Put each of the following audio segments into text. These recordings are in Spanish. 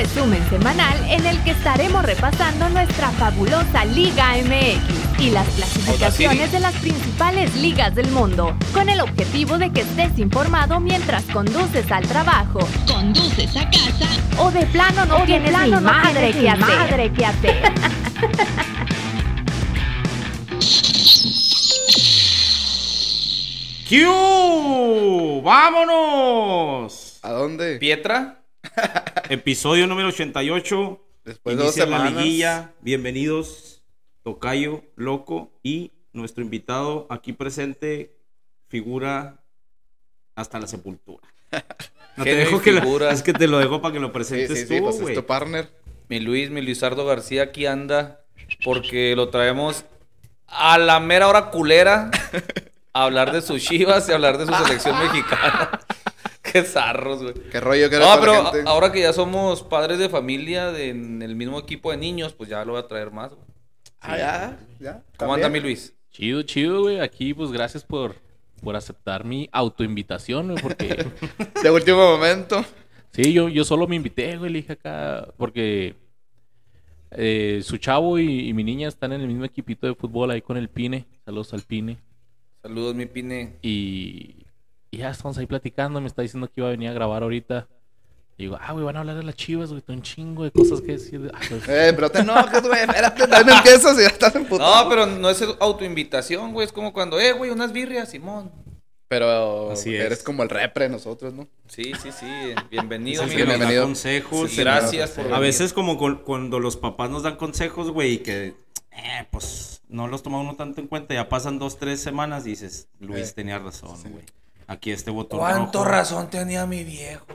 resumen semanal en el que estaremos repasando nuestra fabulosa Liga MX y las clasificaciones de las principales ligas del mundo, con el objetivo de que estés informado mientras conduces al trabajo, conduces a casa o de plano no tienes ni madre, que hacer. madre que hacer. ¡Q! ¡Vámonos! ¿A dónde? ¿Pietra? Episodio número 88. Después de dos la semanas. liguilla. Bienvenidos, Tocayo, Loco y nuestro invitado aquí presente, figura hasta la sepultura. No te dejo que la- figura. es que te lo dejo para que lo Sí, presentes sí, sí, tú, pues es güey. tu partner. Mi Luis, mi Luisardo García aquí anda porque lo traemos a la mera hora culera a hablar de sus chivas y a hablar de su selección mexicana. Qué zarros, güey. Qué rollo que No, pero la gente. ahora que ya somos padres de familia de- en el mismo equipo de niños, pues ya lo voy a traer más, güey. Ah, ya, ya. ¿Cómo anda mi. Luis? Chido, chido, güey. Aquí, pues, gracias por, por aceptar mi autoinvitación, güey, porque... De último momento. sí, yo, yo solo me invité, güey, le dije acá, porque eh, su chavo y, y mi niña están en el mismo equipito de fútbol ahí con el Pine. Saludos al Pine. Saludos, mi Pine. Y, y ya estamos ahí platicando. Me está diciendo que iba a venir a grabar ahorita. Y digo, ah, güey, van a hablar de las chivas, güey. Un chingo de cosas que decir. Ah, pues, Eh, pero te güey. Espérate, no empiezas y ya estás en No, pero no es autoinvitación, güey. Es como cuando, eh, güey, unas birrias, Simón. Pero Así es. eres como el repre de nosotros, ¿no? Sí, sí, sí. Es Bienvenido, el que nos da bienvenido. consejos. Sí, el- gracias por A venir. veces como con- cuando los papás nos dan consejos, güey, y que, eh, pues, no los toma uno tanto en cuenta. Ya pasan dos, tres semanas y dices, Luis Eh, tenía razón, güey. Aquí este botón ¿Cuánto rojo. razón tenía mi viejo?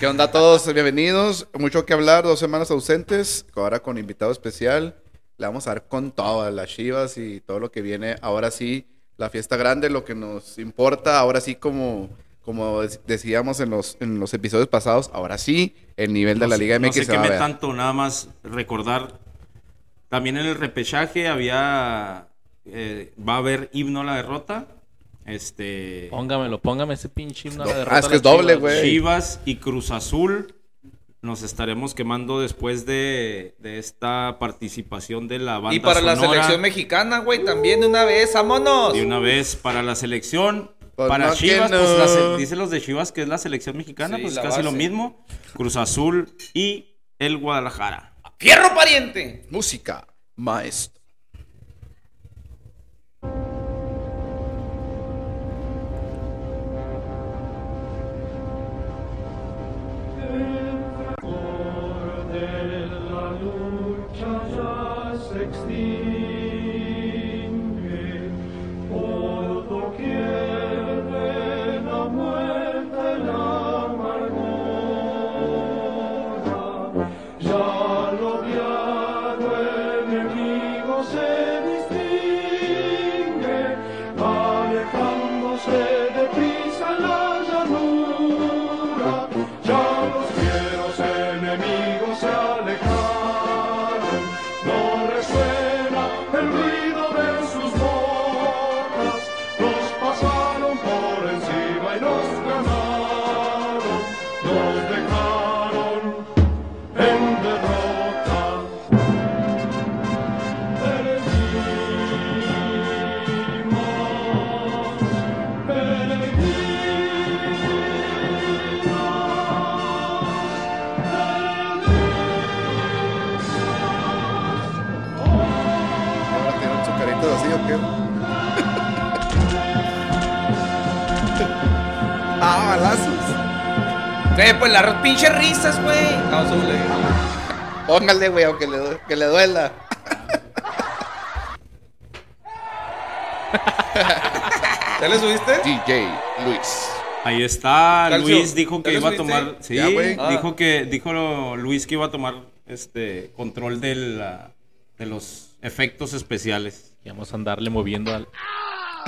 ¿Qué onda a todos? Bienvenidos. Mucho que hablar, dos semanas ausentes. Ahora con invitado especial. Le vamos a dar con todo a las chivas y todo lo que viene. Ahora sí, la fiesta grande, lo que nos importa. Ahora sí, como, como dec- decíamos en los, en los episodios pasados, ahora sí, el nivel de No la sé- Liga MX No sé se va a queme ver. tanto, nada más recordar. También en el repechaje había. eh, va a haber himno a la derrota. Este. póngamelo, póngame ese pinche himno Ah, es que es doble, güey. Chivas y Cruz Azul. Nos estaremos quemando después de, de esta participación de la banda. Y para la selección mexicana, güey, también de una vez, vámonos. De una vez para la selección. Pues para no, Chivas, no. pues la dicen los de Chivas que es la selección mexicana, Sí, pues casi lo mismo. Cruz Azul y el Guadalajara. ¡Fierro, pariente! Música, maestro. Lucha ya se extingue, pinches risas, güey. Subirle. Póngale, güey, aunque le, que le duela. ¿Ya le subiste? DJ Luis. Ahí está, Calcio, Luis dijo que ¿ya lo iba a tomar, sí, Ya, güey. Ah. dijo que dijo lo- Luis que iba a tomar este control de la- de los efectos especiales. Y vamos a andarle moviendo al...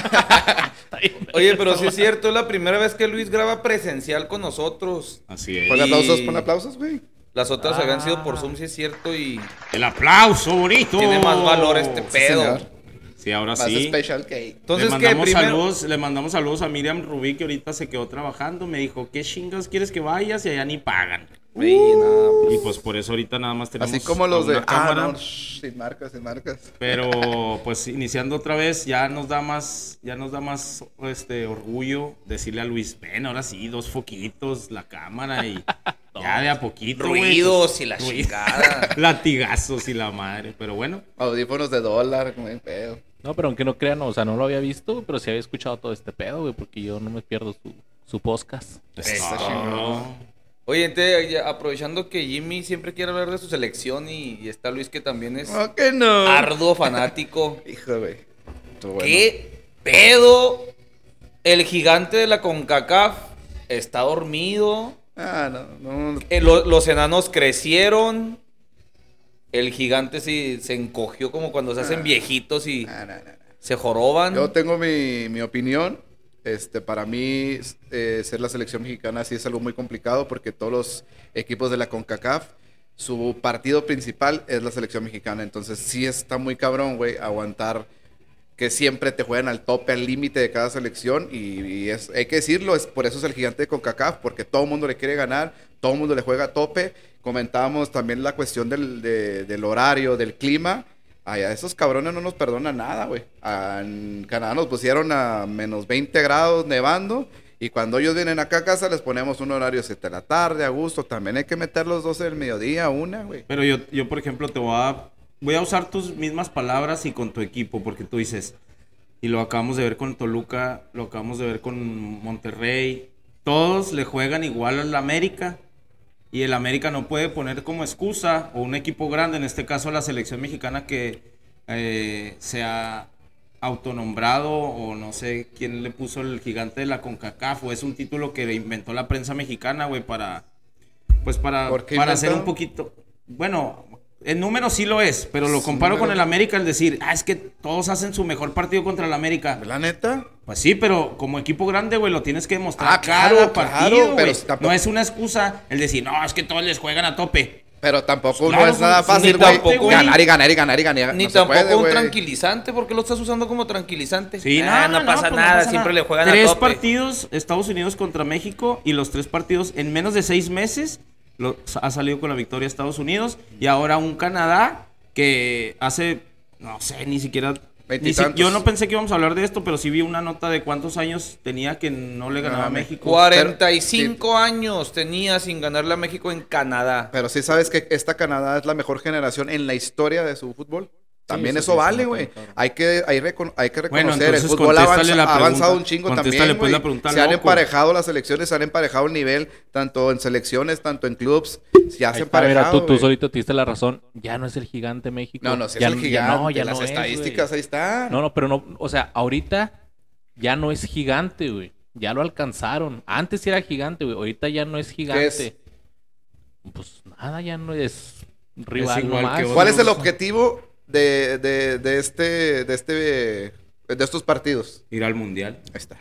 Oye, pero sí es cierto, es la primera vez que Luis graba presencial con nosotros. Así es. Ponle Y- aplausos, ponle aplausos, güey. Las otras Ah. habían sido por Zoom, sí es cierto, y El aplauso bonito. tiene más valor este pedo. señor. Sí, ahora Más sí. special cake. Entonces, le ¿qué? mandamos Primero... saludos, le mandamos saludos a Miriam Rubí que ahorita se quedó trabajando, me dijo, "¿Qué chingas quieres que vayas?" y allá ni pagan. Sí, nada, Y pues por eso ahorita nada más tenemos Así como los de. Ah, cámara. no, sin marcas, sin marcas. Pero pues iniciando otra vez ya nos da más, ya nos da más este orgullo decirle a Luis, ven, ahora sí, dos foquitos, la cámara y ya de a poquito. güey, Ruidos pues, y la ruido. chingada. Latigazos y la madre, pero bueno. Audífonos de dólar, como pedo. No, pero aunque no crean, o sea, no lo había visto, pero sí había escuchado todo este pedo, güey, porque yo no me pierdo su, su podcast. Está No. Oye, entonces, aprovechando que Jimmy siempre quiere hablar de su selección y, y está Luis que también es ¿Cómo que no? arduo fanático. Hijo, güey. Bueno. ¿Qué pedo? El gigante de la CONCACAF está dormido. Ah, no, no. Eh, lo- los enanos crecieron. El gigante sí se encogió como cuando se hacen viejitos y Ah, no, no, no. se joroban. Yo tengo mi, mi opinión. Este, para mí, eh, ser la selección mexicana sí es algo muy complicado porque todos los equipos de la CONCACAF, su partido principal es la selección mexicana. Entonces, sí está muy cabrón, güey, aguantar que siempre te juegan al tope, al límite de cada selección. Y, y es, hay que decirlo, es, por eso es el gigante de CONCACAF, porque todo el mundo le quiere ganar, todo el mundo le juega a tope. Comentábamos también la cuestión del, de- del horario, del clima. Allá esos cabrones no nos perdonan nada, güey. En Canadá nos pusieron a menos 20 grados nevando. Y cuando ellos vienen acá a casa les ponemos un horario 7 de la tarde, a gusto. También hay que meter los 12 del mediodía, una, güey. Pero yo, yo, por ejemplo, te voy a, voy a usar tus mismas palabras y con tu equipo, porque tú dices, y lo acabamos de ver con Toluca, lo acabamos de ver con Monterrey, todos le juegan igual al América, y el América no puede poner como excusa, o un equipo grande, en este caso la selección mexicana que eh, se ha autonombrado, o no sé quién le puso el gigante de la CONCACAF, o es un título que inventó la prensa mexicana, güey, para pues para, ¿Por qué para hacer un poquito. Bueno, en número sí lo es, pero lo Sí, comparo con el América al decir, ah, es que todos hacen su mejor partido contra el América. La neta. Pues sí, pero como equipo grande, güey, lo tienes que demostrar Ah, claro, cada claro, partido, pero güey. tampoco- No es una excusa el decir, no, es que todos les juegan a tope. Pero tampoco Claro, no es nada ni fácil, güey. Ganar y ganar y ganar y ganar. Ni No tampoco puede, un tranquilizante, porque lo estás usando como tranquilizante. Sí, Ah, no, pasa pues no nada, pasa siempre nada. le juegan Tres a tope. partidos, Estados Unidos contra México, y los tres partidos en menos de seis meses lo- ha salido con la victoria Estados Unidos, y ahora un Canadá que hace, no sé, ni siquiera... ni si- Veintitantos. yo no pensé que íbamos a hablar de esto, pero sí vi una nota de cuántos años tenía que no le ganaba a México. 45 años tenía sin ganarle a México en Canadá. Pero sí sabes que esta Canadá es la mejor generación en la historia de su fútbol. También eso vale, güey. Hay que, hay, recon- hay que Bueno, reconocer, el fútbol ha contéstale avanza- la ha avanzado un chingo también, pues, la pregunta, Se han emparejado las selecciones, se han emparejado el nivel, tanto en selecciones, tanto en clubs. Ya se han está, mira, emparejado, tú, tú solito te diste la razón. Ya no es el gigante México. No, no, si ya, es el ya gigante, no, ya las no es, estadísticas ahí están. No, no, pero no, o sea, ahorita ya no es gigante, güey. Ya lo alcanzaron. Antes sí era gigante, güey. Ahorita ya no es gigante. es? Pues nada, ya no es rival igual nomás. que otros. ¿Cuál es el objetivo de, de, de este, de este, de estos partidos? Ir al Mundial. Ahí está.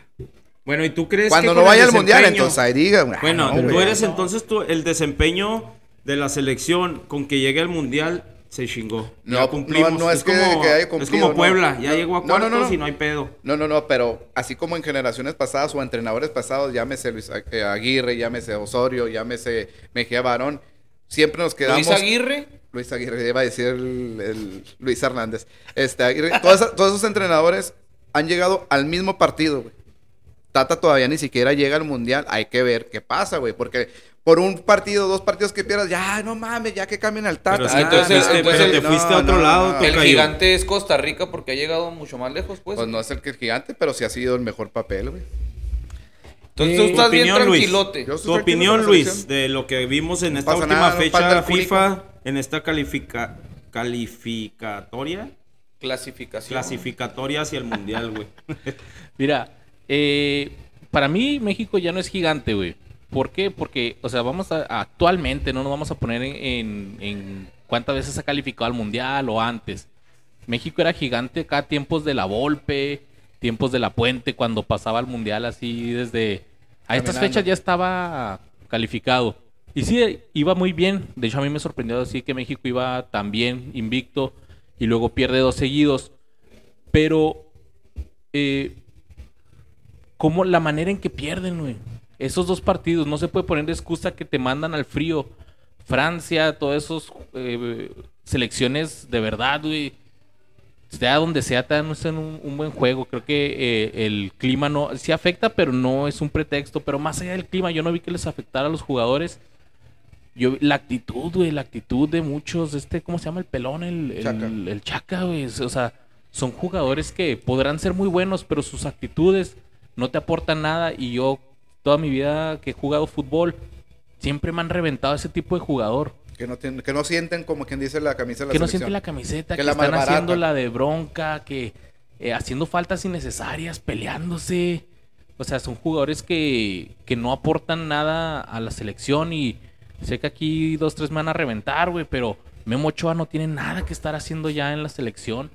Bueno, ¿y tú crees Cuando que no vaya al mundial, entonces ahí diga. ah, Bueno, no, tú eres entonces tú, el desempeño de la selección con que llegue al mundial se chingó. No, Ya cumplimos. no, no es que- como, que haya es cumplido, como no. Puebla, ya No, llegó a cuartos no, no. y no hay pedo. No, no, no, pero así como en generaciones pasadas o entrenadores pasados, llámese Luis eh, Aguirre, llámese Osorio, llámese Mejía Barón, siempre nos quedamos... Luis Aguirre, Luis Aguirre, iba a decir el, el Luis Hernández. Este, Aguirre, todos, esos entrenadores han llegado al mismo partido, güey. Tata todavía ni siquiera llega al mundial. Hay que ver qué pasa, güey. Porque por un partido, dos partidos que pierdas, ya no mames, ya que cambien al Tata. Pero, Ah, entonces- te fuiste, entonces- pero te fuiste a otro no, lado. no. tú, el gigante es Costa Rica porque ha llegado mucho más lejos, pues. Pues no es el que es gigante, pero sí ha sido el mejor papel, güey. Entonces tú estás bien opinión, Luis. tranquilote. Yo- Tu opinión, Luis, de lo que vimos en esta última nada, no fecha cúnico. FIFA, en esta califica, calificatoria, Clasificación. clasificatoria hacia el mundial, güey. Mira, eh, para mí México ya no es gigante, güey. ¿Por qué? Porque, o sea, vamos a, actualmente no nos vamos a poner en, en- en cuántas veces ha calificado al mundial o antes. México era gigante acá tiempos de la Volpe, tiempos de la Puente, cuando pasaba al mundial así desde... A estas fechas ya estaba calificado. Y sí, iba muy bien. De hecho, a mí me sorprendió así que México iba tan bien, invicto, y luego pierde dos seguidos. Pero, eh, como la manera en que pierden, güey. esos dos partidos, no se puede poner de excusa que te mandan al frío. Francia, todas esas selecciones de verdad, güey. Sea donde sea, te dan un, un buen juego. Creo que eh, el clima no. Sí afecta, pero no es un pretexto. Pero más allá del clima, yo no vi que les afectara a los jugadores. Yo, la actitud, güey, la actitud de muchos, este, ¿cómo se llama el pelón? El, el, Chaca. el Chaca, güey. O sea, son jugadores que podrán ser muy buenos, pero sus actitudes no te aportan nada. Y yo, toda mi vida que he jugado fútbol, siempre me han reventado ese tipo de jugador. Que no, tienen- que no sienten como quien dice la camisa de la Que no sienten la camiseta, Que que, la están haciendo la de bronca, que eh, haciendo faltas innecesarias, peleándose. O sea, son jugadores que, que no aportan nada a la selección y sé que aquí dos, tres me van a reventar, güey, pero Memo Ochoa no tiene nada que estar haciendo ya en la selección.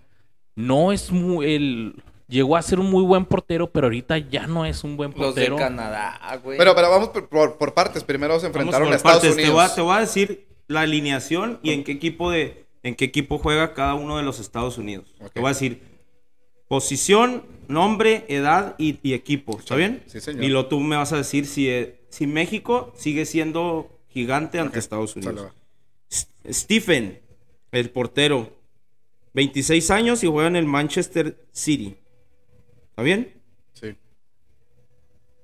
No es muy... El, llegó a ser un muy buen portero, pero ahorita ya no es un buen Los de portero. Canadá, güey. Pero, pero vamos por, por- por partes. Primero se enfrentaron a Estados partes. Te Unidos. voy, a, te voy a decir la alineación y en qué equipo de en qué equipo juega cada uno de los Estados Unidos. Te voy a decir posición, nombre, edad y, y equipo. ¿Está Sí, bien? sí, señor. Y lo tú me vas a decir si, eh, si México sigue siendo gigante ante Estados Unidos. Stephen, el portero, 26 años y juega en el Manchester City. ¿Está bien? Sí.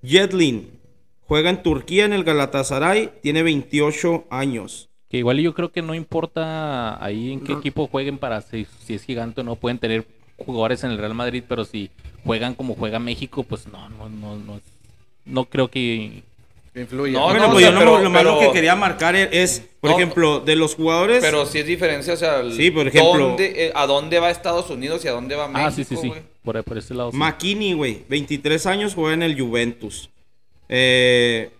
Jedlin juega en Turquía en el Galatasaray, tiene 28 años. Que igual yo creo que no importa ahí en qué equipo jueguen para si, si es gigante o no. Pueden tener jugadores en el Real Madrid, pero si juegan como juega México, pues no, no, no, no, es- no creo que... Influye. No, bueno, no, pues o yo sea, no- pero- lo más lo pero- que quería marcar e- es, por No, ejemplo, de los jugadores. Pero si es diferencia, o sea, el- Sí, por ejemplo- ¿dónde, eh, ¿a dónde va Estados Unidos y a dónde va México? ah, sí, sí, sí. güey? Por, por ese lado. sí. McKinney, güey, 23 años, juega en el Juventus. Eh,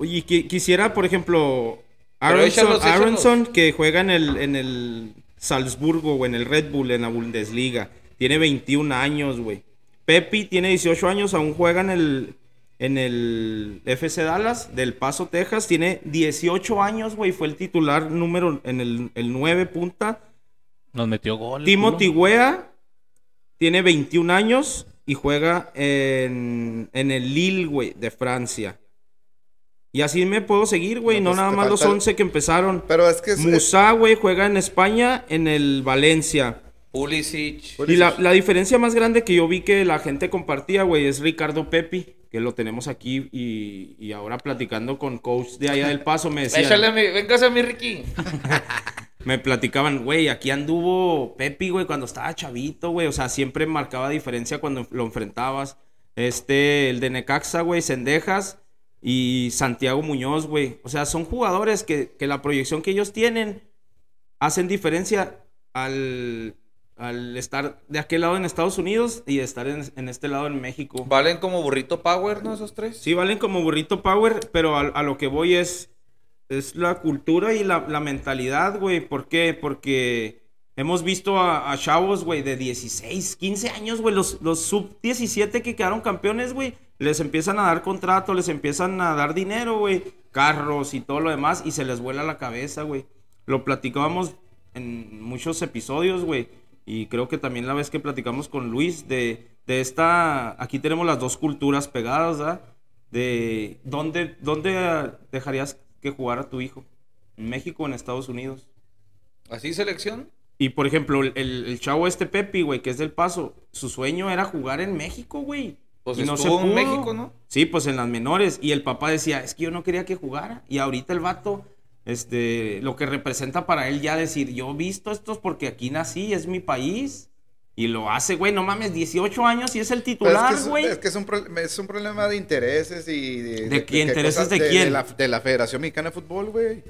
y qui- quisiera, por ejemplo, Aronson, échalos, échalos. Aronson, que juega en el, en el Salzburgo o en el Red Bull, en la Bundesliga. Tiene 21 años, güey. Pepi tiene 18 años, aún juega en el, en el FC Dallas del Paso, Texas. Tiene 18 años, güey. Fue el titular número en el, el 9 punta. Nos metió gol. Timothy. Weah tiene 21 años y juega en, en el Lille, güey, de Francia. Y así me puedo seguir, güey. No, No, pues, nada más los falta el- 11 que empezaron. Pero es que es, Musa, güey, juega en España, en el Valencia. Pulisic. Y la, la diferencia más grande que yo vi que la gente compartía, güey, es Ricardo Pepi, que lo tenemos aquí y, y ahora platicando con coach de allá del Paso me decían... Échale a mi, a mi Ricky. Me platicaban, güey, aquí anduvo Pepi, güey, cuando estaba chavito, güey. O sea, siempre marcaba diferencia cuando lo enfrentabas. Este, el de Necaxa, güey, Sendejas y Santiago Muñoz, güey. O sea, son jugadores que, que la proyección que ellos tienen hacen diferencia al, al estar de aquel lado en Estados Unidos y estar en, en este lado en México. Valen como burrito power, ¿no? Esos tres. Sí, valen como burrito power, pero a, a lo que voy es, es la cultura y la, la mentalidad, güey. ¿Por qué? Porque hemos visto a, a chavos, güey, de 16, 15 años, güey, los, los sub-17 que quedaron campeones, güey, les empiezan a dar contrato, les empiezan a dar dinero, güey, carros y todo lo demás, y se les vuela la cabeza, güey. Lo platicábamos en muchos episodios, güey. Y creo que también la vez que platicamos con Luis de, de esta... Aquí tenemos las dos culturas pegadas, ¿verdad? De dónde, dónde dejarías que jugara tu hijo. ¿En México o en Estados Unidos? ¿Así selección? Y por ejemplo, el, chavo este Pepi, güey, que es del paso, su sueño era jugar en México, güey. Pues Y no se estuvo en pudo. México, ¿no? Sí, pues en las menores. Y el papá decía, es que yo no quería que jugara. Y ahorita el vato, este, lo que representa para él ya decir, yo he visto estos porque aquí nací, es mi país. Y lo hace, güey, no mames, 18 años y es el titular, es que, güey. es, es que es un, pro- es un problema de intereses y de... ¿De qué intereses cosas de quién? la, de la Federación Mexicana de Fútbol, güey.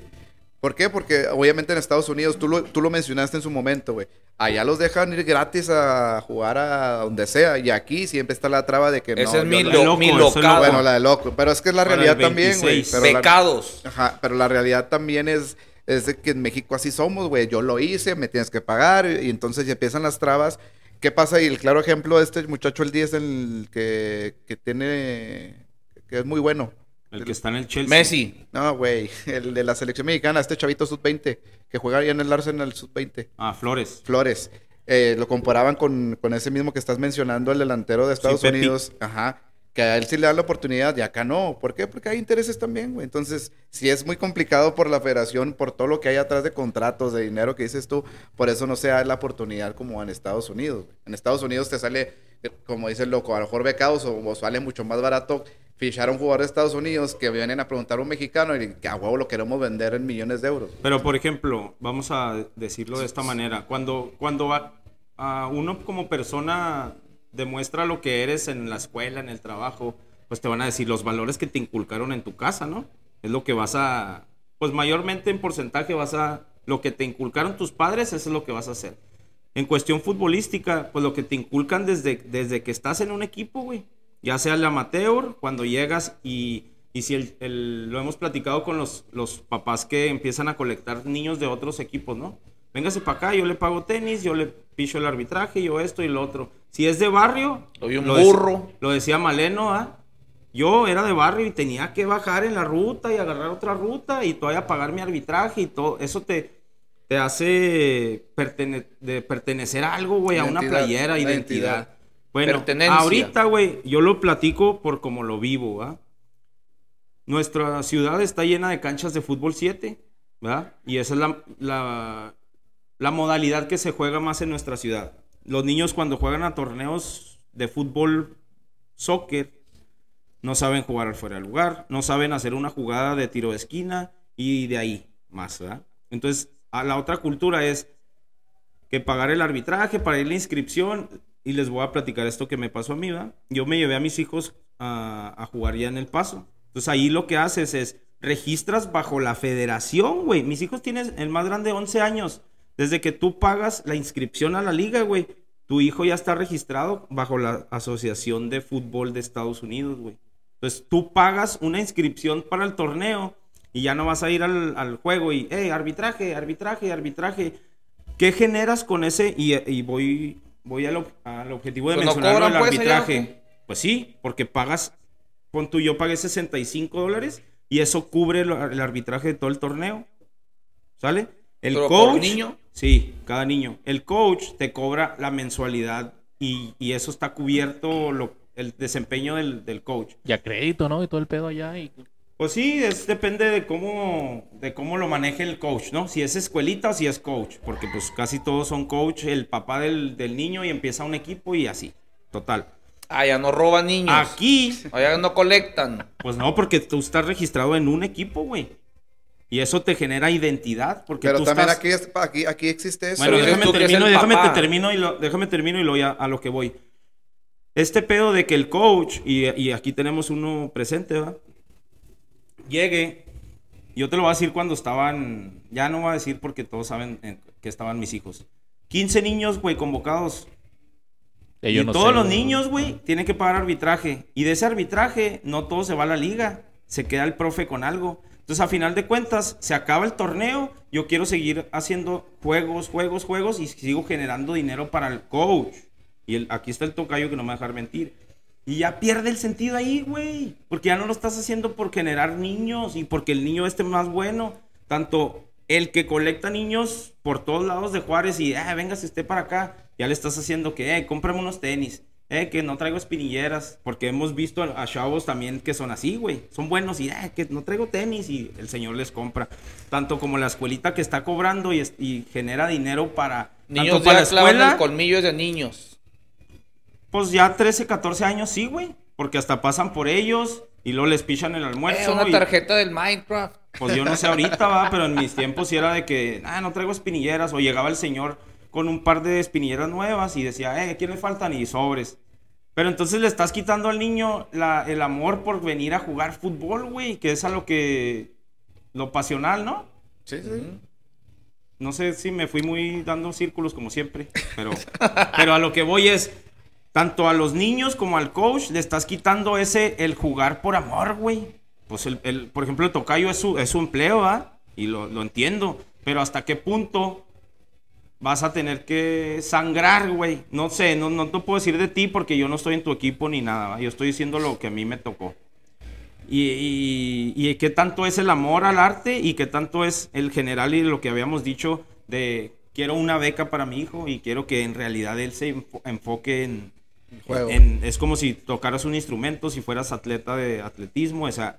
¿Por qué? Porque obviamente en Estados Unidos, tú lo, tú lo mencionaste en su momento, güey. Allá los dejan ir gratis a jugar a donde sea. Y aquí siempre está la traba de que no. Ese es yo mi, no- lo- loco, mi es locado. Bueno, la de loco. Pero es que es la realidad también, güey. 26. Pero la- Pecados. Ajá, pero la realidad también es, es de que en México así somos, güey. Yo lo hice, me tienes que pagar, y entonces ya empiezan las trabas. ¿Qué pasa? Y el claro ejemplo de este muchacho, el 10, el que, que tiene, que es muy bueno. El que está en el Chelsea. Messi. No, güey, el de la selección mexicana, este chavito sub-20, que juega ahí en el Arsenal sub-20, Ah, Flores. Flores. Eh, lo comparaban con, con ese mismo que estás mencionando, el delantero de Estados. Unidos, ajá, que que a él sí le dan la oportunidad y acá no. ¿Por qué? Porque hay intereses también, güey. Entonces, si es muy complicado por la federación, por todo lo que hay atrás de contratos, de dinero que dices tú, por eso no se da la oportunidad como en Estados Unidos. En Estados Unidos te sale, eh, como dice el loco, a lo mejor becados o, o sale mucho más barato fichar a un jugador de Estados Unidos que vienen a preguntar a un mexicano y que a huevo lo queremos vender en millones de euros. Pero, por ejemplo, vamos a decirlo de esta manera. Cuando, cuando va- a uno como persona demuestra lo que eres en la escuela, en el trabajo, pues te van a decir los valores que te inculcaron en tu casa, ¿no? Es lo que vas a, pues mayormente en porcentaje vas a, lo que te inculcaron tus padres, eso es lo que vas a hacer. En cuestión futbolística, pues lo que te inculcan desde, desde que estás en un equipo, güey. Ya sea el amateur, cuando llegas y, y si el, el- lo hemos platicado con los, los papás que empiezan a colectar niños de otros equipos, ¿no? Véngase para acá, yo le pago tenis, yo le picho el arbitraje, yo esto y lo otro. Si es de barrio, Soy un lo burro. lo decía Maleno, ¿ah? Yo era de barrio y tenía que bajar en la ruta y agarrar otra ruta y todavía pagar mi arbitraje y todo. Eso te, te hace pertene- de pertenecer a algo, güey, a una playera, identidad. Bueno, Pertenencia. ahorita, güey, yo lo platico por como lo vivo, ¿va? Nuestra ciudad está llena de canchas de fútbol 7, ¿verdad? Y esa es la, la, la modalidad que se juega más en nuestra ciudad. Los niños cuando juegan a torneos de fútbol, soccer, no saben jugar al fuera de lugar, no saben hacer una jugada de tiro de esquina y de ahí más, ¿verdad? Entonces, a la otra cultura es que pagar el arbitraje, para ir la inscripción, y les voy a platicar esto que me pasó a mí, ¿verdad? Yo me llevé a mis hijos a, jugar ya en el paso. Entonces ahí lo que haces es, registras bajo la federación, güey. Mis hijos tienen el más grande 11 años. Desde que tú pagas la inscripción a la liga, güey, tu hijo ya está registrado bajo la Asociación de Fútbol de Estados Unidos, güey. Entonces tú pagas una inscripción para el torneo y ya no vas a ir al, juego y, hey, arbitraje, arbitraje, arbitraje. ¿Qué generas con ese? Y voy, voy al, al objetivo de Pues no mencionar cobran, el pues, allá, ¿o arbitraje. Pues sí, porque pagas, pon tú, yo pagué 65 dólares y eso cubre el, el arbitraje de todo el torneo. ¿Sale? El ¿Pero por coach. niño? Sí, cada niño. El coach te cobra la mensualidad y, y eso está cubierto lo- el desempeño del, del coach. Y a crédito, ¿no? Y todo el pedo allá. Y... Pues sí, es, depende de cómo, de cómo lo maneje el coach, ¿no? Si es escuelita o si es coach, porque pues casi todos son coach, el papá del, del niño y empieza un equipo y así, total. Allá no roban niños. Aquí, Allá no colectan. pues no, porque tú estás registrado en un equipo, güey. Y eso te genera identidad, porque Pero tú también estás... aquí, es- aquí, aquí existe eso. Bueno, Pero déjame termino, déjame te termino y lo, déjame termino y lo ya a lo que voy. Este pedo de que el coach, y, y aquí tenemos uno presente, ¿verdad? Llegue, yo te lo voy a decir cuando estaban, ya no voy a decir porque todos saben eh, que estaban mis hijos. 15 niños, güey, convocados. Eh, y no todos sé, los niños, güey, tienen que pagar arbitraje. Y de ese arbitraje, no todo se va a la liga. Se queda el profe con algo. Entonces, a final de cuentas, se acaba el torneo. Yo quiero seguir haciendo juegos, juegos, juegos y sigo generando dinero para el coach. Y el- aquí está el tocayo que no me va a dejar mentir. Y ya pierde el sentido ahí, güey. Porque ya no lo estás haciendo por generar niños y porque el niño esté más bueno. Tanto el que colecta niños por todos lados de Juárez y, ah, venga, si esté para acá, ya le estás haciendo que, eh, cómprame unos tenis. Eh, que no traigo espinilleras. Porque hemos visto a, chavos también que son así, güey. Son buenos y, eh, que no traigo tenis y el señor les compra. Tanto como la escuelita que está cobrando y, y genera dinero para... Niños tanto para la escuela, el colmillo de niños. Pues ya 13, 14 años sí, güey. Porque hasta pasan por ellos y luego les pichan el Eh, almuerzo. una y- tarjeta del Minecraft. pues yo no sé ahorita, va, pero en mis tiempos sí era de que, ah, no traigo espinilleras. O llegaba el señor con un par de espinilleras nuevas y decía, eh, ¿qué le faltan? Y sobres. Pero entonces le estás quitando al niño la- el amor por venir a jugar fútbol, güey, que es a lo que. lo pasional, ¿no? Sí, sí. No sé si me fui muy dando círculos como siempre, pero, pero a lo que voy es, tanto a los niños como al coach le estás quitando ese, el jugar por amor, güey. Pues, el, por ejemplo, el tocayo es su, es su empleo, ¿ah? Y lo, lo entiendo, pero ¿hasta qué punto vas a tener que sangrar, güey? No sé, no, no te puedo decir de ti porque yo no estoy en tu equipo ni nada, ¿va? Yo estoy diciendo lo que a mí me tocó. Y, y, y qué tanto es el amor al arte y qué tanto es el general y lo que habíamos dicho de quiero una beca para mi hijo y quiero que en realidad él se enfo- enfoque en. En- es como si tocaras un instrumento, si fueras atleta de atletismo, o sea,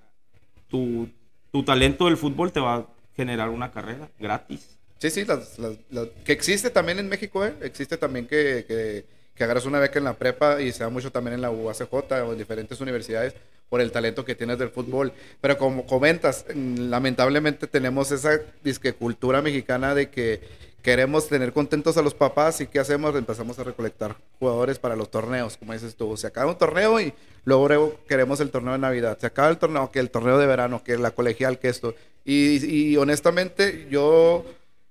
tu, tu talento del fútbol te va a generar una carrera gratis. Sí, sí, las- las- las- que existe también en México, ¿eh? Existe también que, que, que agarras una beca en la prepa y se da mucho también en la UACJ o en diferentes universidades por el talento que tienes del fútbol. Pero como comentas, mm, lamentablemente tenemos esa disque cultura mexicana de que queremos tener contentos a los papás y ¿qué hacemos? Empezamos a recolectar jugadores para los torneos, como dices tú. Se acaba un torneo y luego, queremos el torneo de Navidad. Se acaba el torneo, que el torneo de verano, que la colegial, que esto. Y, y honestamente, yo,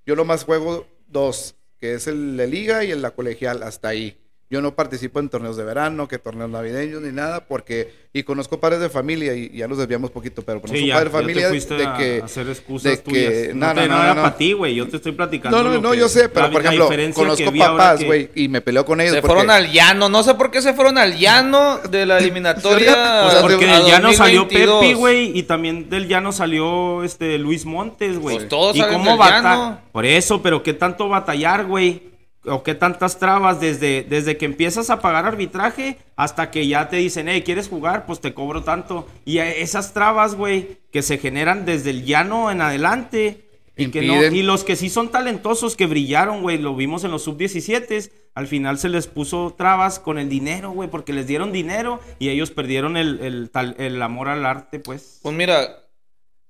yo nomás juego dos, que es el de liga y el la colegial, hasta ahí. Yo no participo en torneos de verano, que torneos navideños ni nada, porque y conozco padres de familia y, ya nos desviamos poquito, pero conozco Sí, ya, padres de familia de a que hacer excusas de tuyas. que no, no, te, no, no no, era no. para ti, güey. Yo te estoy platicando. No, no, no, que- yo sé, pero por ejemplo, conozco papás, que- güey, y me peleo con ellos. Se porque- fueron al llano. No sé por qué se fueron al llano de la eliminatoria. O sea, Porque del llano salió 2022. Pepe, güey, y también del llano salió este Luis Montes, güey. Pues todos ¿Y salen cómo del bata- llano. Por eso, pero qué tanto batallar, güey. O qué tantas trabas desde, desde que empiezas a pagar arbitraje hasta que ya te dicen, hey, ¿quieres jugar? Pues te cobro tanto. Y esas trabas, güey, que se generan desde el llano en adelante. Y, que no- y los que sí son talentosos, que brillaron, güey, lo vimos en los sub-17, al final se les puso trabas con el dinero, güey, porque les dieron dinero y ellos perdieron el, el tal- el amor al arte, pues. Pues mira,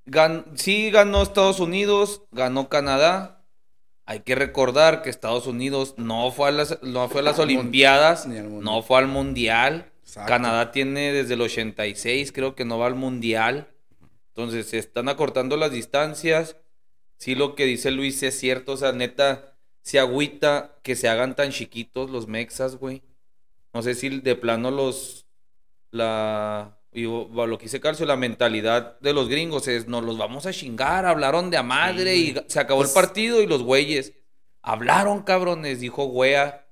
gan- sí ganó Estados Unidos, ganó Canadá. Hay que recordar que Estados Unidos no fue a las, no fue a las Olimpiadas, no fue al Mundial. Exacto. Canadá tiene desde el 86, creo que no va al Mundial. Entonces se están acortando las distancias. Sí, lo que dice Luis es cierto. O sea, neta, se agüita que se hagan tan chiquitos los mexas, güey. No sé si de plano los. La. Y lo que dice Calcio, la mentalidad de los gringos es: nos los vamos a chingar. Hablaron de a madre y se acabó el partido y los güeyes. Hablaron, cabrones, dijo Wea.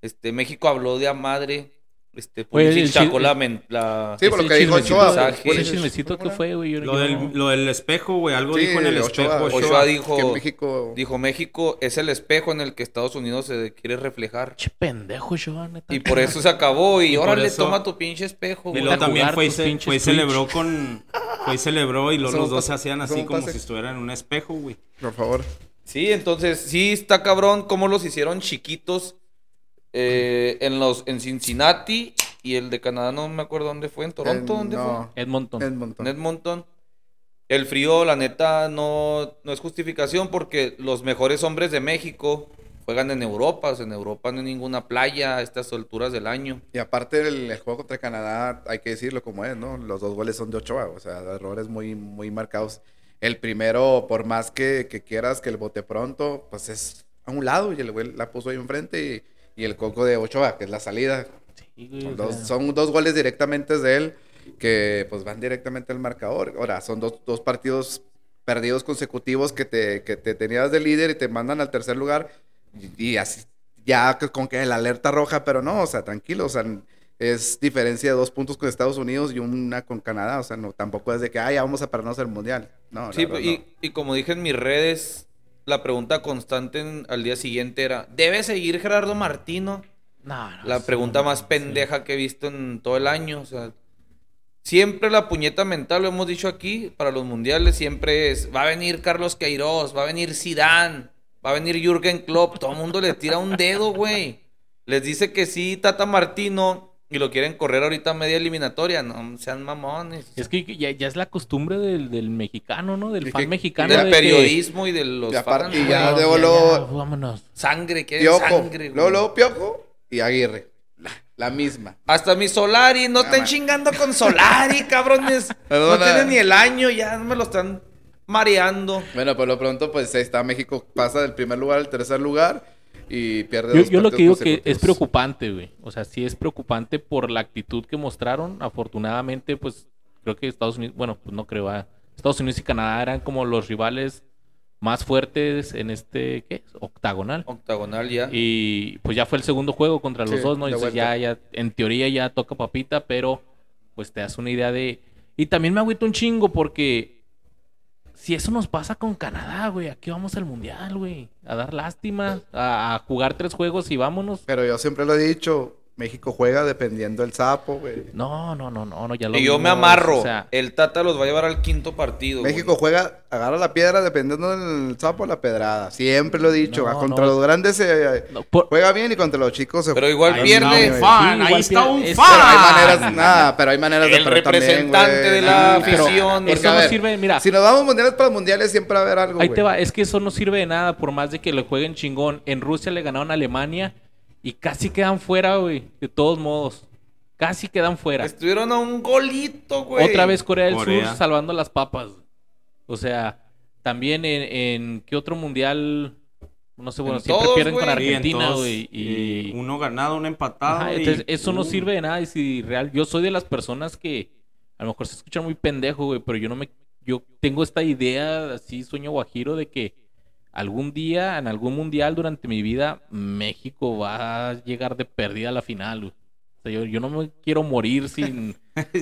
Este, México habló de a madre. Este, Pulisic el sacó la, la- Sí, por lo que dijo Ochoa. Ese chismecito que fue, güey. yo- Lo del, no- lo del espejo, güey, algo Sí, dijo en el Ochoa. espejo. Ochoa Ochoa dijo, que México... dijo México es el espejo en el que Estados Unidos se quiere reflejar. Che, pendejo, yo, neta. Y por eso se acabó. Y, Y órale, eso- toma tu pinche espejo. Y güey. luego a también fue y, se, fue y celebró con. Fue y celebró y los, Somos los dos se hacían así como si estuvieran en un espejo, güey. Por favor. Sí, entonces sí está cabrón cómo los hicieron chiquitos eh, en los en Cincinnati y el de Canadá no me acuerdo dónde fue, en Toronto, En- ¿dónde no, Edmonton. Edmonton. fue? En Edmonton. El frío, la neta, no, no es justificación porque los mejores hombres de México juegan en Europa. O sea, en Europa no hay ninguna playa a estas alturas del año. Y aparte el, el juego contra Canadá, hay que decirlo como es, ¿no? Los dos goles son de Ochoa, o sea, errores muy, muy marcados. El primero, por más que, que quieras que el bote pronto, pues es a un lado y el güey la puso ahí enfrente y, y el coco de Ochoa, que es la salida. Sí, güey, Son o dos, sea, son dos goles directamente de él que pues van directamente al marcador. Ahora, son dos, dos partidos perdidos consecutivos que te, que te tenías de líder y te mandan al tercer lugar y, y así, ya con que la alerta roja, pero no, o sea, tranquilo, o sea, es diferencia de dos puntos con Estados Unidos y una con Canadá, o sea, no, tampoco es de que, ah, ya vamos a pararnos el mundial. No, Sí, y, no. y como dije en mis redes, la pregunta constante en- al día siguiente era, ¿debe seguir Gerardo Martino? no, no, La pregunta más sí. pendeja que he visto en todo el año. O sea, siempre la puñeta mental, lo hemos dicho aquí, para los mundiales siempre es, va a venir Carlos Queiroz, va a venir Zidane, va a venir Jürgen Klopp. Todo el mundo le tira un dedo, güey. Les dice que sí, Tata Martino, y lo quieren correr ahorita a media eliminatoria. No sean mamones. Es que ya, ya es la costumbre del, del mexicano, ¿no? Del fan que- mexicano. del de que- periodismo y de los Y aparte, fans, y ya luego- ya, vámonos. Sangre, quieren Piojo, sangre, luego, luego Piojo y Aguirre, la, la misma. Hasta mi Solari, no estén ma- chingando con Solari, cabrones. no Perdona. tiene ni el año, ya me lo están mareando. Bueno, por lo pronto, pues ahí está México, pasa del primer lugar al tercer lugar y pierde Yo, dos yo lo que digo que es preocupante, güey. O sea, sí es preocupante por la actitud que mostraron. Afortunadamente, pues creo que Estados Unidos, bueno, pues no creo, ah, Estados Unidos y Canadá eran como los rivales más fuertes en este, ¿qué? Octagonal. Octagonal ya. Y pues ya fue el segundo juego contra los Sí, dos, ¿no? vuelta. ya, ya, en teoría ya toca papita, pero pues te das una idea de... Y también me agüito un chingo porque si eso nos pasa con Canadá, güey, aquí vamos al Mundial, güey. A dar lástima, a, a jugar tres juegos y vámonos. Pero yo siempre lo he dicho, México juega dependiendo del sapo, güey. No, no, no, no, no, ya lo Y yo me amarro. o sea, el Tata los va a llevar al quinto partido. güey. México juega, agarra la piedra dependiendo del sapo la pedrada. Siempre lo he dicho. No, ah, contra no. los grandes se no, por- juega bien y contra los chicos se Pero igual pierde. está un fan, Sí, ahí está un fan. Pero hay maneras, nada, pero hay maneras de El perder también, representante de la afición. Eso no ver, sirve, mira. Si nos vamos mundiales para los mundiales, siempre va a haber algo, Ahí güey. te va, es que eso no sirve de nada por más de que le jueguen chingón. En Rusia le ganaron a Alemania y casi quedan fuera, güey. De todos modos. Casi quedan fuera. Estuvieron a un golito, güey. Otra vez Corea del Corea. Sur salvando las papas. O sea, también en, en ¿qué otro mundial? No sé, bueno, En siempre todos, pierden con Argentina, güey. Y, uno ganado, uno empatado. Ajá, y- entonces, eso no Uh, sirve de nada. Y si real, yo soy de las personas que a lo mejor se escuchan muy pendejo, güey, pero yo no me, yo tengo esta idea, así sueño guajiro, de que algún día, en algún mundial durante mi vida, México va a llegar de perdida a la final, güey. O sea, yo, yo no me quiero morir sin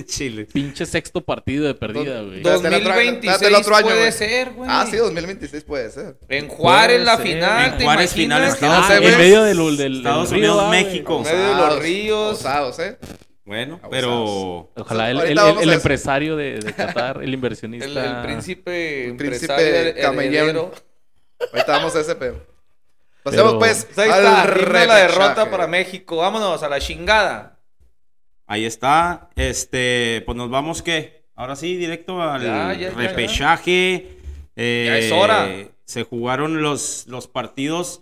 Chile. pinche sexto partido de perdida, güey. Dos- Date el otro año, 2026 date el otro año, puede güey. ser, güey. Ah, sí, 2026 puede ser. En Juárez Puede la ser. final, En ¿te Juárez final imaginas? sé, en medio del, del, del Estados río, Unidos, ah. México. En medio de los ríos. osados, ¿eh? Bueno, Abusados. pero Ojalá el, el- el- el empresario de, de Qatar, el inversionista. El, el príncipe, El príncipe heredero. Ahorita vamos a ese pedo. Pasemos Pero- pues Pues ahí al está, himno de la repechaje. derrota para México. Vámonos a la chingada. ahí está. Este, pues nos vamos que ahora sí, directo al Ya, ya, ya, repechaje. Eh, Ya es hora. Se jugaron los, los partidos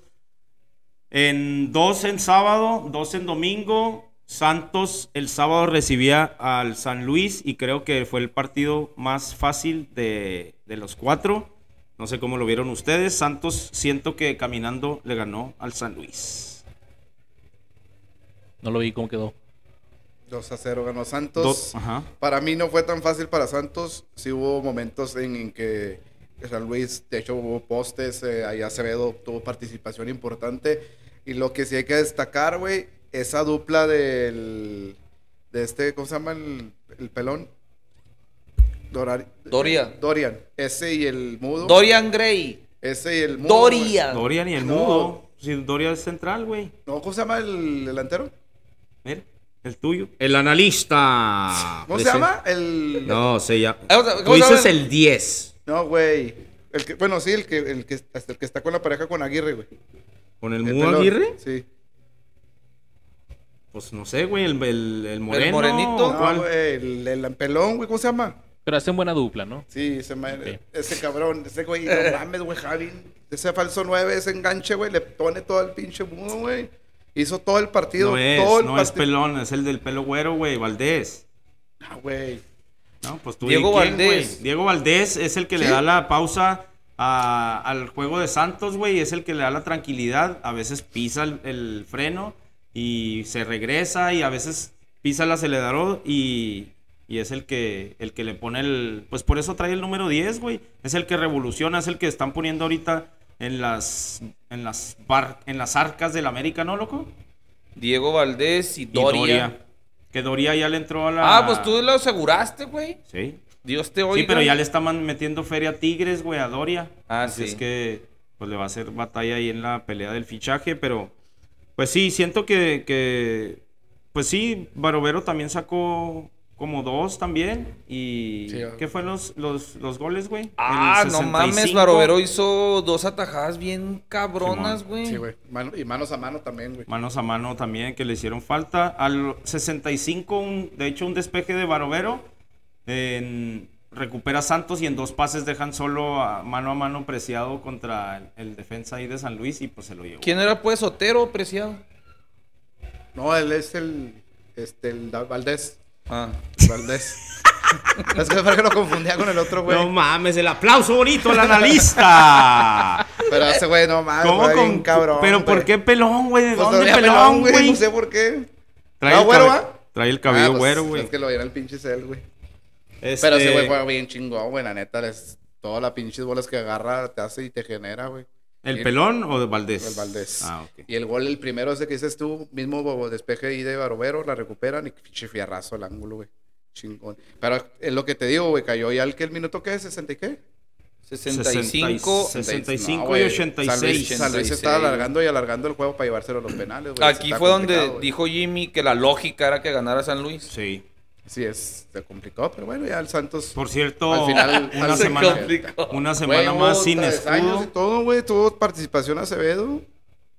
en dos en sábado, dos en domingo. Santos el sábado recibía al San Luis y creo que fue el partido más fácil de, de los cuatro. No sé cómo lo vieron ustedes. Santos siento que caminando le ganó al San Luis. No lo vi cómo quedó. 2 a 0 ganó Santos. Dos, ajá. Para mí no fue tan fácil para Santos. Sí hubo momentos en, en que San Luis, de hecho, hubo postes. Eh, ahí Acevedo tuvo participación importante. Y lo que sí hay que destacar, güey, esa dupla del. De este, ¿cómo se llama el, el pelón? Dorar- Doria. Dorian. Ese y el mudo. Dorian Gray. Ese y el mudo. Doria. Dorian y el No. mudo. Si Dorian es central, güey. No, ¿cómo se llama el delantero? Mira, el tuyo. El analista. ¿Cómo se llama? El. No, se llama. Ah, Tú ¿cómo dices el 10. No, güey. El que, bueno, sí, el que, el que hasta el que está con la pareja con Aguirre, güey. ¿Con el El mudo. Aguirre? Sí. Pues no sé, güey. El, el, el moreno. morenito? ¿o No, cuál? güey, el, el pelón, güey, ¿cómo se llama? Pero hacen buena dupla, ¿no? Sí, ese, ma- Ok. ese cabrón, ese güey, no mames, güey, Javi. Ese falso 9, ese enganche, güey, le pone todo el pinche mudo, güey. Hizo todo el partido, No es, todo el no es pelón, es el del pelo güero, güey. Valdés. Ah, güey. No, pues tú Diego di quién, Valdés. güey. Diego Valdés es el que le da la pausa a- al juego de Santos, güey. Es el que le da la tranquilidad. A veces pisa el, el freno y se regresa y a veces pisa el acelerador y, y es el que, el que le pone el... Pues por eso trae el número 10, güey. Es el que revoluciona, es el que están poniendo ahorita en las, en las, bar- en las arcas del América, ¿no, loco? Diego Valdés y Y Doria. Que Doria ya le entró a la... Ah, pues tú lo aseguraste, güey. Sí. Dios te oiga. Sí, pero ya le estaban metiendo feria a Tigres, güey, a Doria. Ah, Así sí. Es que pues le va a hacer batalla ahí en la pelea del fichaje, pero pues sí, siento que, que pues sí, Barovero también sacó como dos también y Sí, ah. ¿qué fueron los, los, los goles, güey? Ah, no mames, 65. Barovero hizo dos atajadas bien cabronas, güey. Sí, güey. Mano- y manos a mano también, güey. Manos a mano también que le hicieron falta. Al 65, un- de hecho, un despeje de Barovero. en- recupera Santos y en dos pases dejan solo a mano a mano preciado contra el, el defensa ahí de San Luis y pues se lo llevó. ¿Quién era pues Otero, preciado? No, él es el, este, el Valdés. Ah. Valdés. es que para que lo confundía con el otro, güey. No mames, el aplauso bonito al analista. Pero ese güey, no mames, ¿Cómo güey, con cabrón. Pero ¿por qué pelón, güey? ¿De Pues dónde pelón, güey? No sé por qué. Trae, ¿Ah, el güero, ah? trae el cabello Ah, pues, güero, güey. Es que lo viera el pinche cel, güey. Este, Pero ese güey juega bien chingón, güey. La neta, les, todas las pinches bolas que agarra te hace y te genera, güey. ¿El Y- pelón o de Valdés? El Valdés. Ah, ok. Y el gol, el primero ese que dices tú, mismo despeje ahí de Barovero, la recuperan y pinche fierrazo el ángulo, güey. Chingón. Pero es lo que te digo, güey, cayó ya el que el minuto que es, 60 y qué? 65. 65 No, y güey, 86. San Luis, San Luis estaba alargando y alargando el juego para llevárselo a los penales, güey. Aquí fue donde dijo Jimmy que la lógica era que ganara San Luis. Sí. Sí, es, se complicó, pero bueno, ya el Santos. Por cierto, Al final- una se semana, complicó. una Güey, semana hubo más sin y escudo. todo, güey. Tuvo participación Acevedo.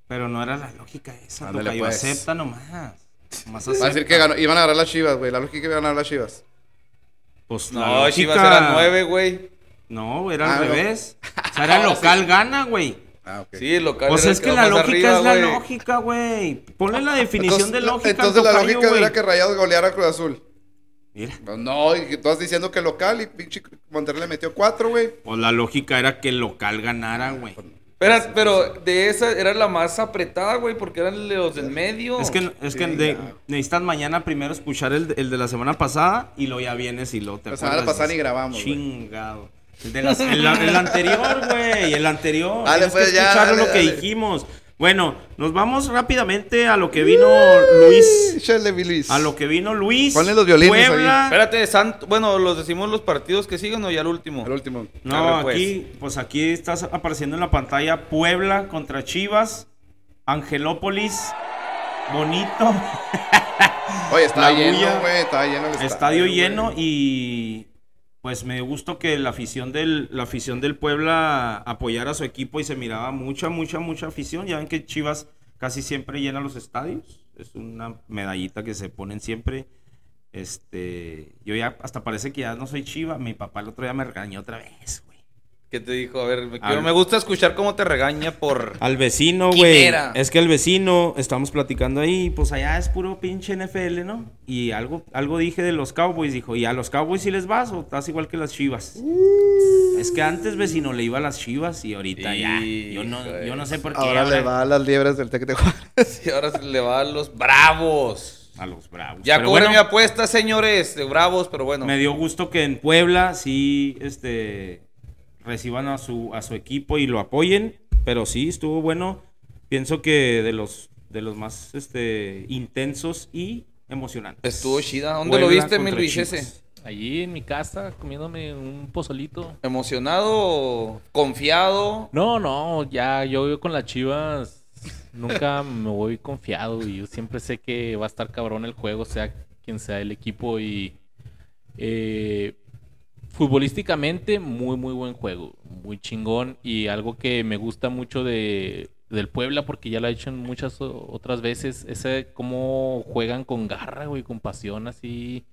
Pero no era la lógica esa. Ándale, tocayo, pues. acepta nomás. Nomás Va a decir acepta. que ganó- iban a ganar las chivas, güey. La lógica que iban a ganar las chivas. Pues la No, lógica- Chivas era 9, güey. No, era Ah, al no. revés. O sea, era local gana, güey. Ah, ok. Sí, el local. Pues es que la lógica arriba, es la lógica, güey. Ponle la definición de lógica. Entonces la lógica güey. era que Rayados goleara a Cruz Azul. Mira. Pues no, y que tú estás diciendo que local y pinche Monterrey le metió cuatro, güey. Pues la lógica era que el local ganara, güey. Espera, pero de esa era la más apretada, güey, porque eran los del medio. Es que, es que Sí, de- ya. necesitas mañana primero escuchar el, el de la semana pasada y luego ya vienes y lo te La semana acuerdas y pasada ni dices, grabamos. Chingado. El, de las- el- el anterior, güey. El anterior. Dale, Tienes pues, que ya, escuchar dale, lo que dale. dijimos. Bueno, nos vamos rápidamente a lo que vino Luis. Échale, mi Luis. A lo que vino Luis. Ponle los violines ahí. Puebla. Espérate, Santo. Bueno, los decimos los partidos que siguen o ya el último. El último. No, Arre, pues. aquí, pues aquí estás apareciendo en la pantalla Puebla contra Chivas, Angelópolis, bonito, Oye, La lleno, güey. Estaba lleno el estadio güey. lleno y pues me gustó que la afición del la afición del Puebla apoyara a su equipo y se miraba mucha mucha mucha afición. Ya ven que Chivas casi siempre llena los estadios. Es una medallita que se ponen siempre. Este, yo ya hasta parece que ya no soy Chiva. Mi papá el otro día me regañó otra vez. ¿Qué te dijo? A ver, me, quiero- me gusta escuchar cómo te regaña por. Al vecino, güey. Es que el vecino, estamos platicando ahí, pues allá es puro pinche NFL, ¿no? Y algo, algo dije de los Cowboys, dijo, ¿y a los Cowboys si les vas o estás igual que las Chivas? Es que antes vecino le iba a las Chivas y ahorita ya. Yo no, yo no sé por qué. Ahora le va a las liebres del Tec de Juárez. Y ahora se le va a los bravos. A los Bravos. Ya cubre bueno, mi apuesta, señores, de bravos, pero bueno. Me dio gusto que en Puebla sí, este, reciban a su, a su equipo y lo apoyen, pero sí, estuvo bueno. Pienso que de los, de los más, este, intensos y emocionantes. Estuvo chida. ¿Dónde lo viste, mi Luis, ese? Allí en mi casa comiéndome un pozolito. ¿Emocionado? ¿Confiado? No, no, ya yo vivo con las chivas. Nunca me voy confiado y yo siempre sé que va a estar cabrón el juego, sea quien sea el equipo. Y eh, futbolísticamente, muy, muy buen juego. Muy chingón. Y algo que me gusta mucho de, del Puebla, porque ya lo he hecho en muchas otras veces, ese cómo juegan con garra, güey, con pasión, así.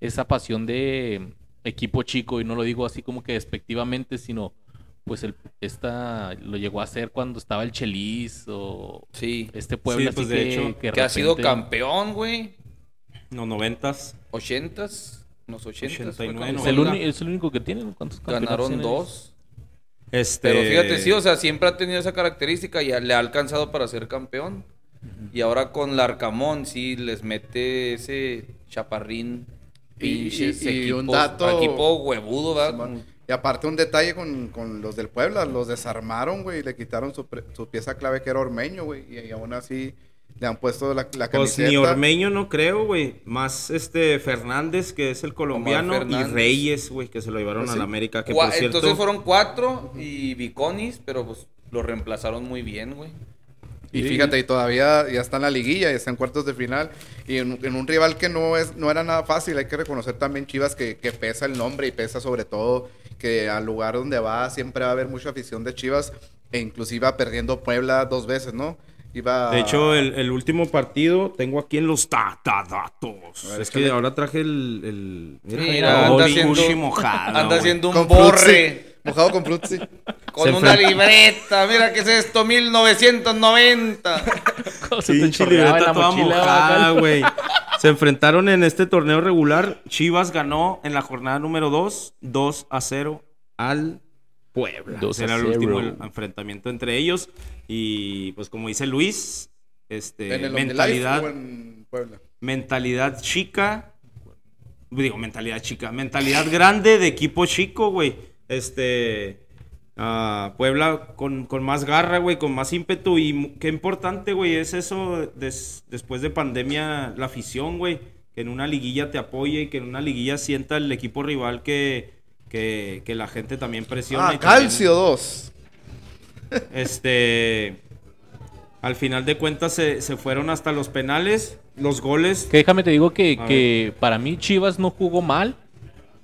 Esa pasión de equipo chico, y no lo digo así como que despectivamente, sino pues el, esta lo llegó a hacer cuando estaba el Chelis o Sí. este Puebla Sí, pues, así de que, hecho, que Que ha sido campeón, güey. Los noventas. ¿Ochentas? Los ochentas. fue 89, cuando Es el, es único que tiene. ¿Cuántos Ganaron dos. Este... Pero fíjate, sí, o sea, siempre ha tenido esa característica y le ha alcanzado para ser campeón. Y ahora con Larcamón, sí, les mete ese chaparrín. Pinches y- y equipos, un dato- equipo huevudo, ¿verdad? Y aparte un detalle con, con los del Puebla, los desarmaron, güey, y le quitaron su, pre- su pieza clave que era Ormeño, güey, y, y aún así le han puesto la, la Pues ni Ormeño no creo, güey. Más este Fernández, que es el colombiano, y. Reyes, güey, que se lo llevaron Pues a la América. Que Gua- por cierto, Entonces fueron cuatro y Viconis, pero pues lo reemplazaron muy bien, güey. Y fíjate, y todavía ya está en la liguilla, ya está en cuartos de final. Y en, en un rival que no es no era nada fácil, hay que reconocer también Chivas que, que pesa el nombre y pesa sobre todo que al lugar donde va siempre va a haber mucha afición de Chivas e inclusive va perdiendo Puebla dos veces, ¿no? Iba De hecho, el, el último partido tengo aquí en los datadatos. Ver, Es que ahora traje el. el Mira, el anda haciendo, mojado. anda haciendo un borre Frutzi, mojado con Frutzi. con Se una enfrenta- libreta. Mira qué es esto, 1990. Se te Pinche libreta la toda mochila, mojada, bacán. güey. Se enfrentaron en este torneo regular. Chivas ganó en la jornada número 2, 2 a 0 al Puebla. 2 a Era el 0. último el- enfrentamiento entre ellos. Y pues como dice Luis, este, ¿En el mentalidad, o en Puebla? mentalidad chica. Digo, mentalidad chica. Mentalidad grande de equipo chico, güey. Este. ah, Puebla con, con más garra, güey, con más ímpetu. Y qué importante, güey, es eso des- después de pandemia, la afición, güey. Que en una liguilla te apoye y que en una liguilla sienta el equipo rival que, que, que la gente también presiona. Ah, y también- Calcio 2. Este. Al final de cuentas se, se fueron hasta los penales. Los goles. Que déjame te digo que, que para mí Chivas no jugó mal,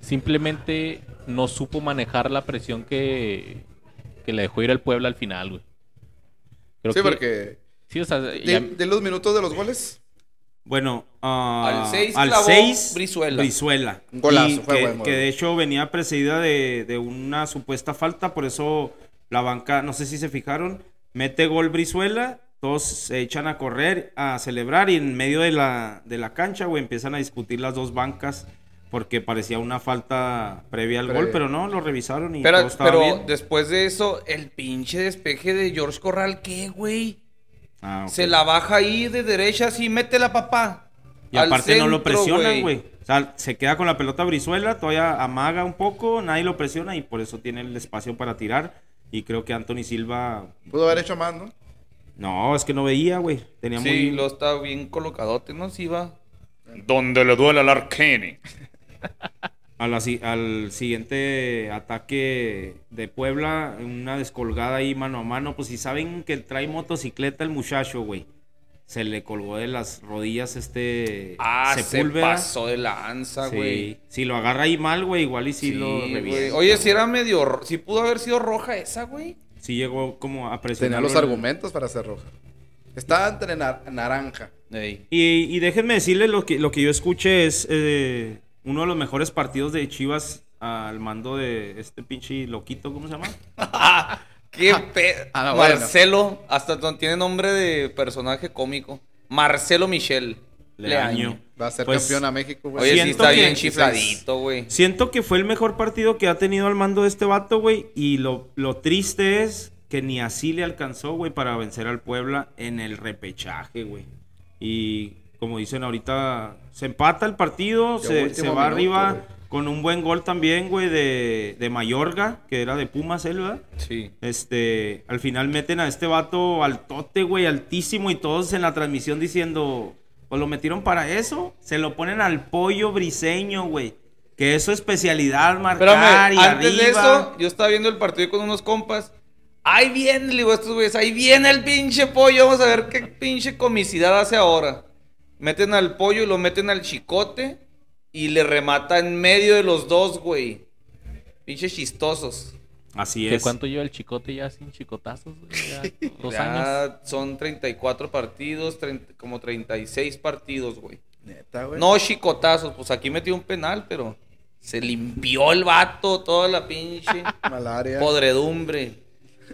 simplemente no supo manejar la presión que, que le dejó ir al Puebla al final, güey. Creo Sí, que- porque. Sí, o sea, De, ya- de los minutos de los goles. Bueno, ah, Al seis al clavó 6 Brizuela. Brizuela. Un golazo, Y fue que, buen que de hecho venía precedida de, de una supuesta falta, por eso la banca, no sé si se fijaron, mete gol Brizuela, todos se echan a correr, a celebrar y en medio de la, de la cancha, güey, empiezan a discutir las dos bancas porque parecía una falta previa al Previa. gol, pero no, lo revisaron y Pero, todo estaba pero bien. después de eso, el pinche despeje de George Corral, ¿qué, güey? Ah. Se la baja ahí de derecha, así, métela, papá. Y Al aparte no lo presionan, güey. O sea, se queda con la pelota Brizuela, todavía amaga un poco, nadie lo presiona y por eso tiene el espacio para tirar. Y creo que Anthony Silva. Pudo haber hecho más, ¿no? No, es que no veía, güey. Tenía Sí, muy. lo está bien colocadote, ¿no? Sí va. Donde le duele al Arcane. a la si- al siguiente ataque de Puebla, una descolgada ahí mano a mano. Pues si saben que trae motocicleta el muchacho, güey. Se le colgó de las rodillas este Ah, se Sepúlveda. pasó de lanza, Sí. güey. Si lo agarra ahí mal, güey, igual y Sí, lo revienta. Oye, si era medio... ro- Si pudo haber sido roja esa, güey. Sí llegó como a presionar. Tenía los argumentos para ser roja. Estaba entre nar- naranja. Ey. Y, y déjenme decirles lo que, lo que yo escuché es eh, uno de los mejores partidos de Chivas al mando de este pinche loquito, ¿cómo se llama? Qué ah, no, bueno. Marcelo, hasta tiene nombre de personaje cómico. Marcelo Michel. Leaño. Va a ser Pues, campeón a México, güey. Oye, sí está que- bien chifladito, güey. Siento que fue el mejor partido que ha tenido al mando de este vato, güey. Y lo, lo triste es que ni así le alcanzó, güey, para vencer al Puebla en el repechaje, güey. Y como dicen ahorita, se empata el partido, se, va minuto, arriba güey. con un buen gol también, güey, de, de Mayorga, que era de Pumas, él, ¿verdad? Sí. Este, al final meten a este vato al tote, güey, altísimo y todos en la transmisión diciendo, pues lo metieron para eso, se lo ponen al pollo briseño, güey, que es su especialidad, Pero marcar y antes de eso, yo estaba viendo el partido con unos compas. Ahí viene, le digo a estos güeyes, ahí viene el pinche pollo. Vamos a ver qué pinche comicidad hace ahora. Meten al pollo y lo meten al chicote y le remata en medio de los dos, güey. Pinches chistosos. Así ¿De es. cuánto lleva el chicote ya sin chicotazos? güey? Ya dos años. Ya son 34 partidos, 30 como 36 partidos, güey. Neta, güey. No chicotazos, pues aquí metió un penal, pero se limpió el vato, toda la pinche Malaria. podredumbre.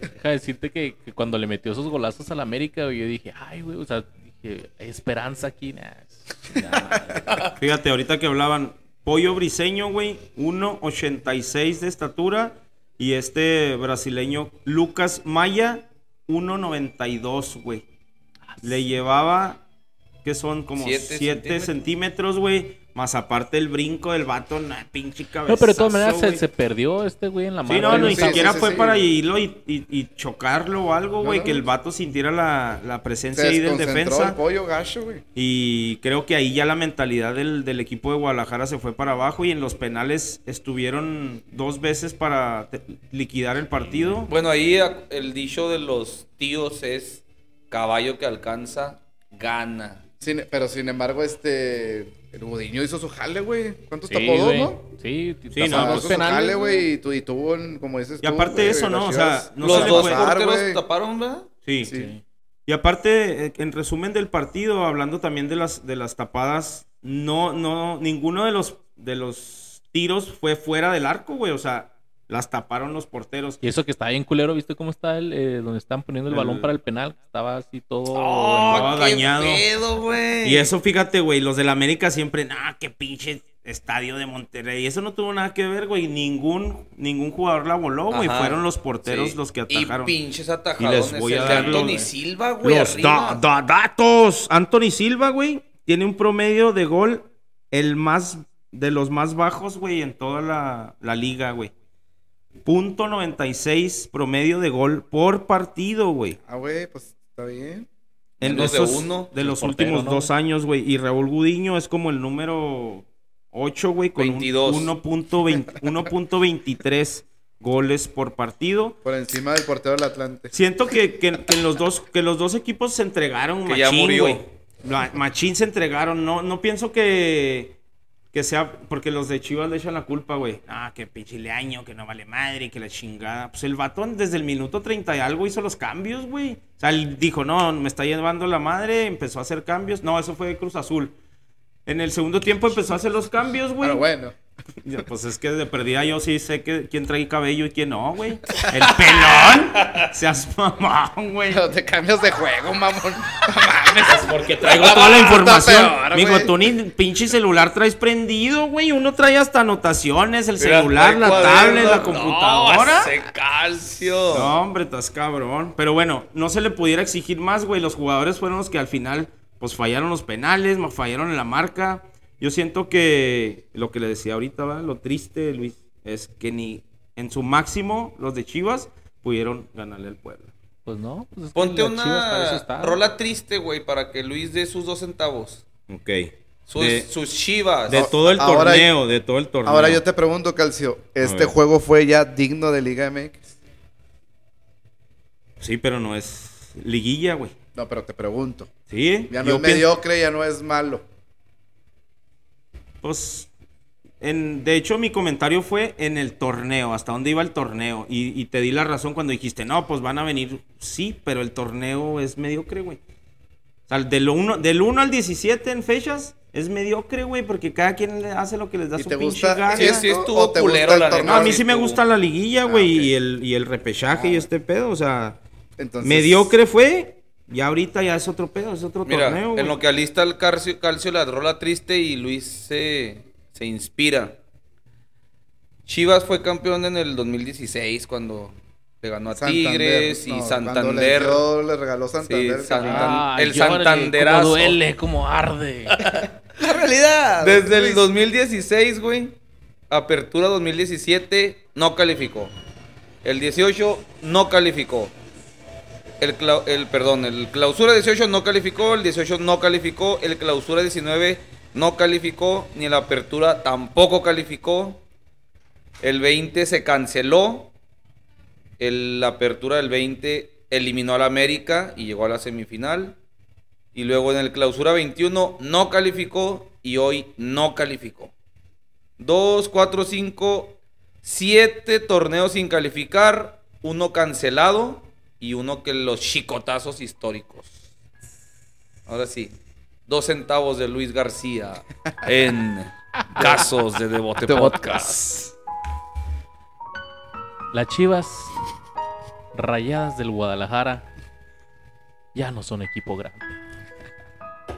Deja decirte que, que cuando le metió esos golazos al América, güey, yo dije, ay, güey, o sea, hay esperanza aquí. Nah. Fíjate, ahorita que hablaban, pollo briseño, güey, 1.86 de estatura y este brasileño Lucas Maya, 1.92, güey. Le llevaba, que son como Siete 7 centímetros. centímetros, güey. Más aparte el brinco del vato, pinche cabeza. No, pero de todas maneras se, se perdió este güey en la mano. Sí, no, no, ni sí, siquiera sí, fue sí. para irlo y, y- y chocarlo o algo, güey, no, que el vato sintiera la, la presencia Se ahí del defensa. el pollo gacho, güey. Y creo que ahí ya la mentalidad del, del equipo de Guadalajara se fue para abajo y en los penales estuvieron dos veces para liquidar el partido. Bueno, ahí el dicho de los tíos es caballo que alcanza, gana. Sin- pero sin embargo, este. El Gudiño hizo su jale, güey. ¿Cuántos sí, tapó dos, no? Sí, Sí, tapó no, dos hizo su penales, jale, güey. Y, tu- y tuvo, como dices Y aparte de güey, eso, ¿no? O sea, no los se dos porteros taparon, ¿verdad? Sí. Sí. Y aparte, eh, en resumen del partido, hablando también de las, de las tapadas, no, no, ninguno de los, de los tiros fue fuera del arco, güey. O sea, las taparon los porteros. Y eso que está bien culero, ¿viste cómo está el, eh, donde están poniendo el, El- balón para el penal? Estaba así todo... ¡Oh, estaba qué dañado. pedo! Y eso, fíjate, güey, los del América siempre, nah, qué pinche estadio de Monterrey. Eso no tuvo nada que ver, güey. Ningún, ningún jugador la voló, güey. Fueron los porteros Sí. los que atajaron. Y pinches atajadones. les voy a el dar de Anthony los- Silva, güey, Los da- da- datos. Anthony Silva, güey, tiene un promedio de gol el más de los más bajos, güey, en toda la, la liga, güey. Punto 96 promedio de gol por partido, güey. Ah, güey, pues está bien. En Menos de uno. de los portero, últimos ¿no? dos años, güey. Y Raúl Gudiño es como el número 8, güey, con un 22. 1.20 1.23 goles por partido. Por encima del portero del Atlante. Siento que, que- que los dos, que los dos equipos se entregaron Que ya machín, murió. güey. Ma- Machín se entregaron. No, no pienso que, que sea... Porque los de Chivas le echan la culpa, güey. Ah, que pinche leaño, que no vale madre, que la chingada. Pues el vato desde el minuto 30 y algo hizo los cambios, güey. O sea, él dijo, no, me está llevando la madre. Empezó a hacer cambios. No, eso fue de Cruz Azul. En el segundo tiempo empezó a hacer los cambios, güey. Pero bueno. Pues es que de perdida yo sí sé que quién trae cabello y quién no, güey. El pelón. Seas mamón, güey. Pero te cambias de juego, mamón. No mames. Porque traigo toda la información. peor, Mijo, tú ni pinche celular traes prendido, güey. Uno trae hasta anotaciones, el Mira, celular, la cuaderno. tablet, la No, computadora. ese calcio. No, hombre, estás cabrón. Pero bueno, no se le pudiera exigir más, güey. Los jugadores fueron los que al final, pues fallaron los penales, fallaron en la marca. Yo siento que lo que le decía ahorita, ¿va? lo triste, Luis, es que ni en su máximo los de Chivas pudieron ganarle al pueblo. Pues no. Pues Ponte las Chivas para eso una está. rola triste, güey, para que Luis dé sus dos centavos. Ok. Sus, De, sus chivas. de todo el Ahora- torneo, de todo el torneo. Ahora yo te pregunto, Calcio. ¿Este juego fue ya digno de Liga MX? Sí, pero no es liguilla, güey. No, pero te pregunto. Sí, Ya no yo es pienso- mediocre, ya no es malo. Pues, en, de hecho, mi comentario fue en el torneo, hasta dónde iba el torneo. Y, y te di la razón cuando dijiste, no, pues van a venir. Sí, pero el torneo es mediocre, güey. O sea, del 1 del uno al 17 en fechas es mediocre, güey, porque cada quien le hace lo que les da ¿Y su te pinche gusta? gana. Sí, sí ¿O- estuvo culero, la torneo? No, a mí sí me gusta la liguilla, güey, Ah, ok. y, el, y el repechaje y este pedo. O sea, Entonces, mediocre fue, y ahorita ya es otro pedo, es otro Mira, torneo. en lo que alista el calcio, calcio la rola triste y Luis se, se inspira. Chivas fue campeón en el 2016 cuando le ganó a Santander, Tigres y no, Santander. Le, dio- le regaló Santander. Sí, el Santanderazo. Cómo duele, cómo arde. La realidad. Desde el Luis. 2016, güey. Apertura 2017 no calificó. El 18 no calificó. El, el perdón, el clausura 18 no calificó, el 18 no calificó, el clausura 19 no calificó, ni la apertura tampoco calificó. El 20 se canceló. El, la apertura del 20 eliminó al América y llegó a la semifinal. Y luego en el clausura 21 no calificó y hoy no calificó. 2, 4, 5, 7 torneos sin calificar, uno cancelado y uno que los chicotazos históricos. Ahora sí, dos centavos de Luis García en Casos de Devote Podcast. Las Chivas Rayadas del Guadalajara ya no son equipo grande.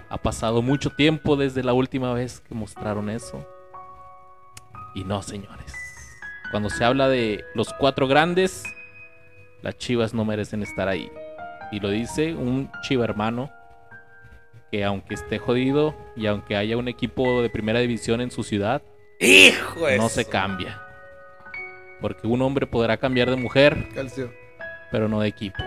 Ha pasado mucho tiempo desde la última vez que mostraron eso. Y no, señores. Cuando se habla de los cuatro grandes, las Chivas no merecen estar ahí. Y lo dice un Chiva hermano que aunque esté jodido y aunque haya un equipo de primera división en su ciudad, Hijo de no se cambia. Porque un hombre podrá cambiar de mujer, Calcio. pero no de equipo.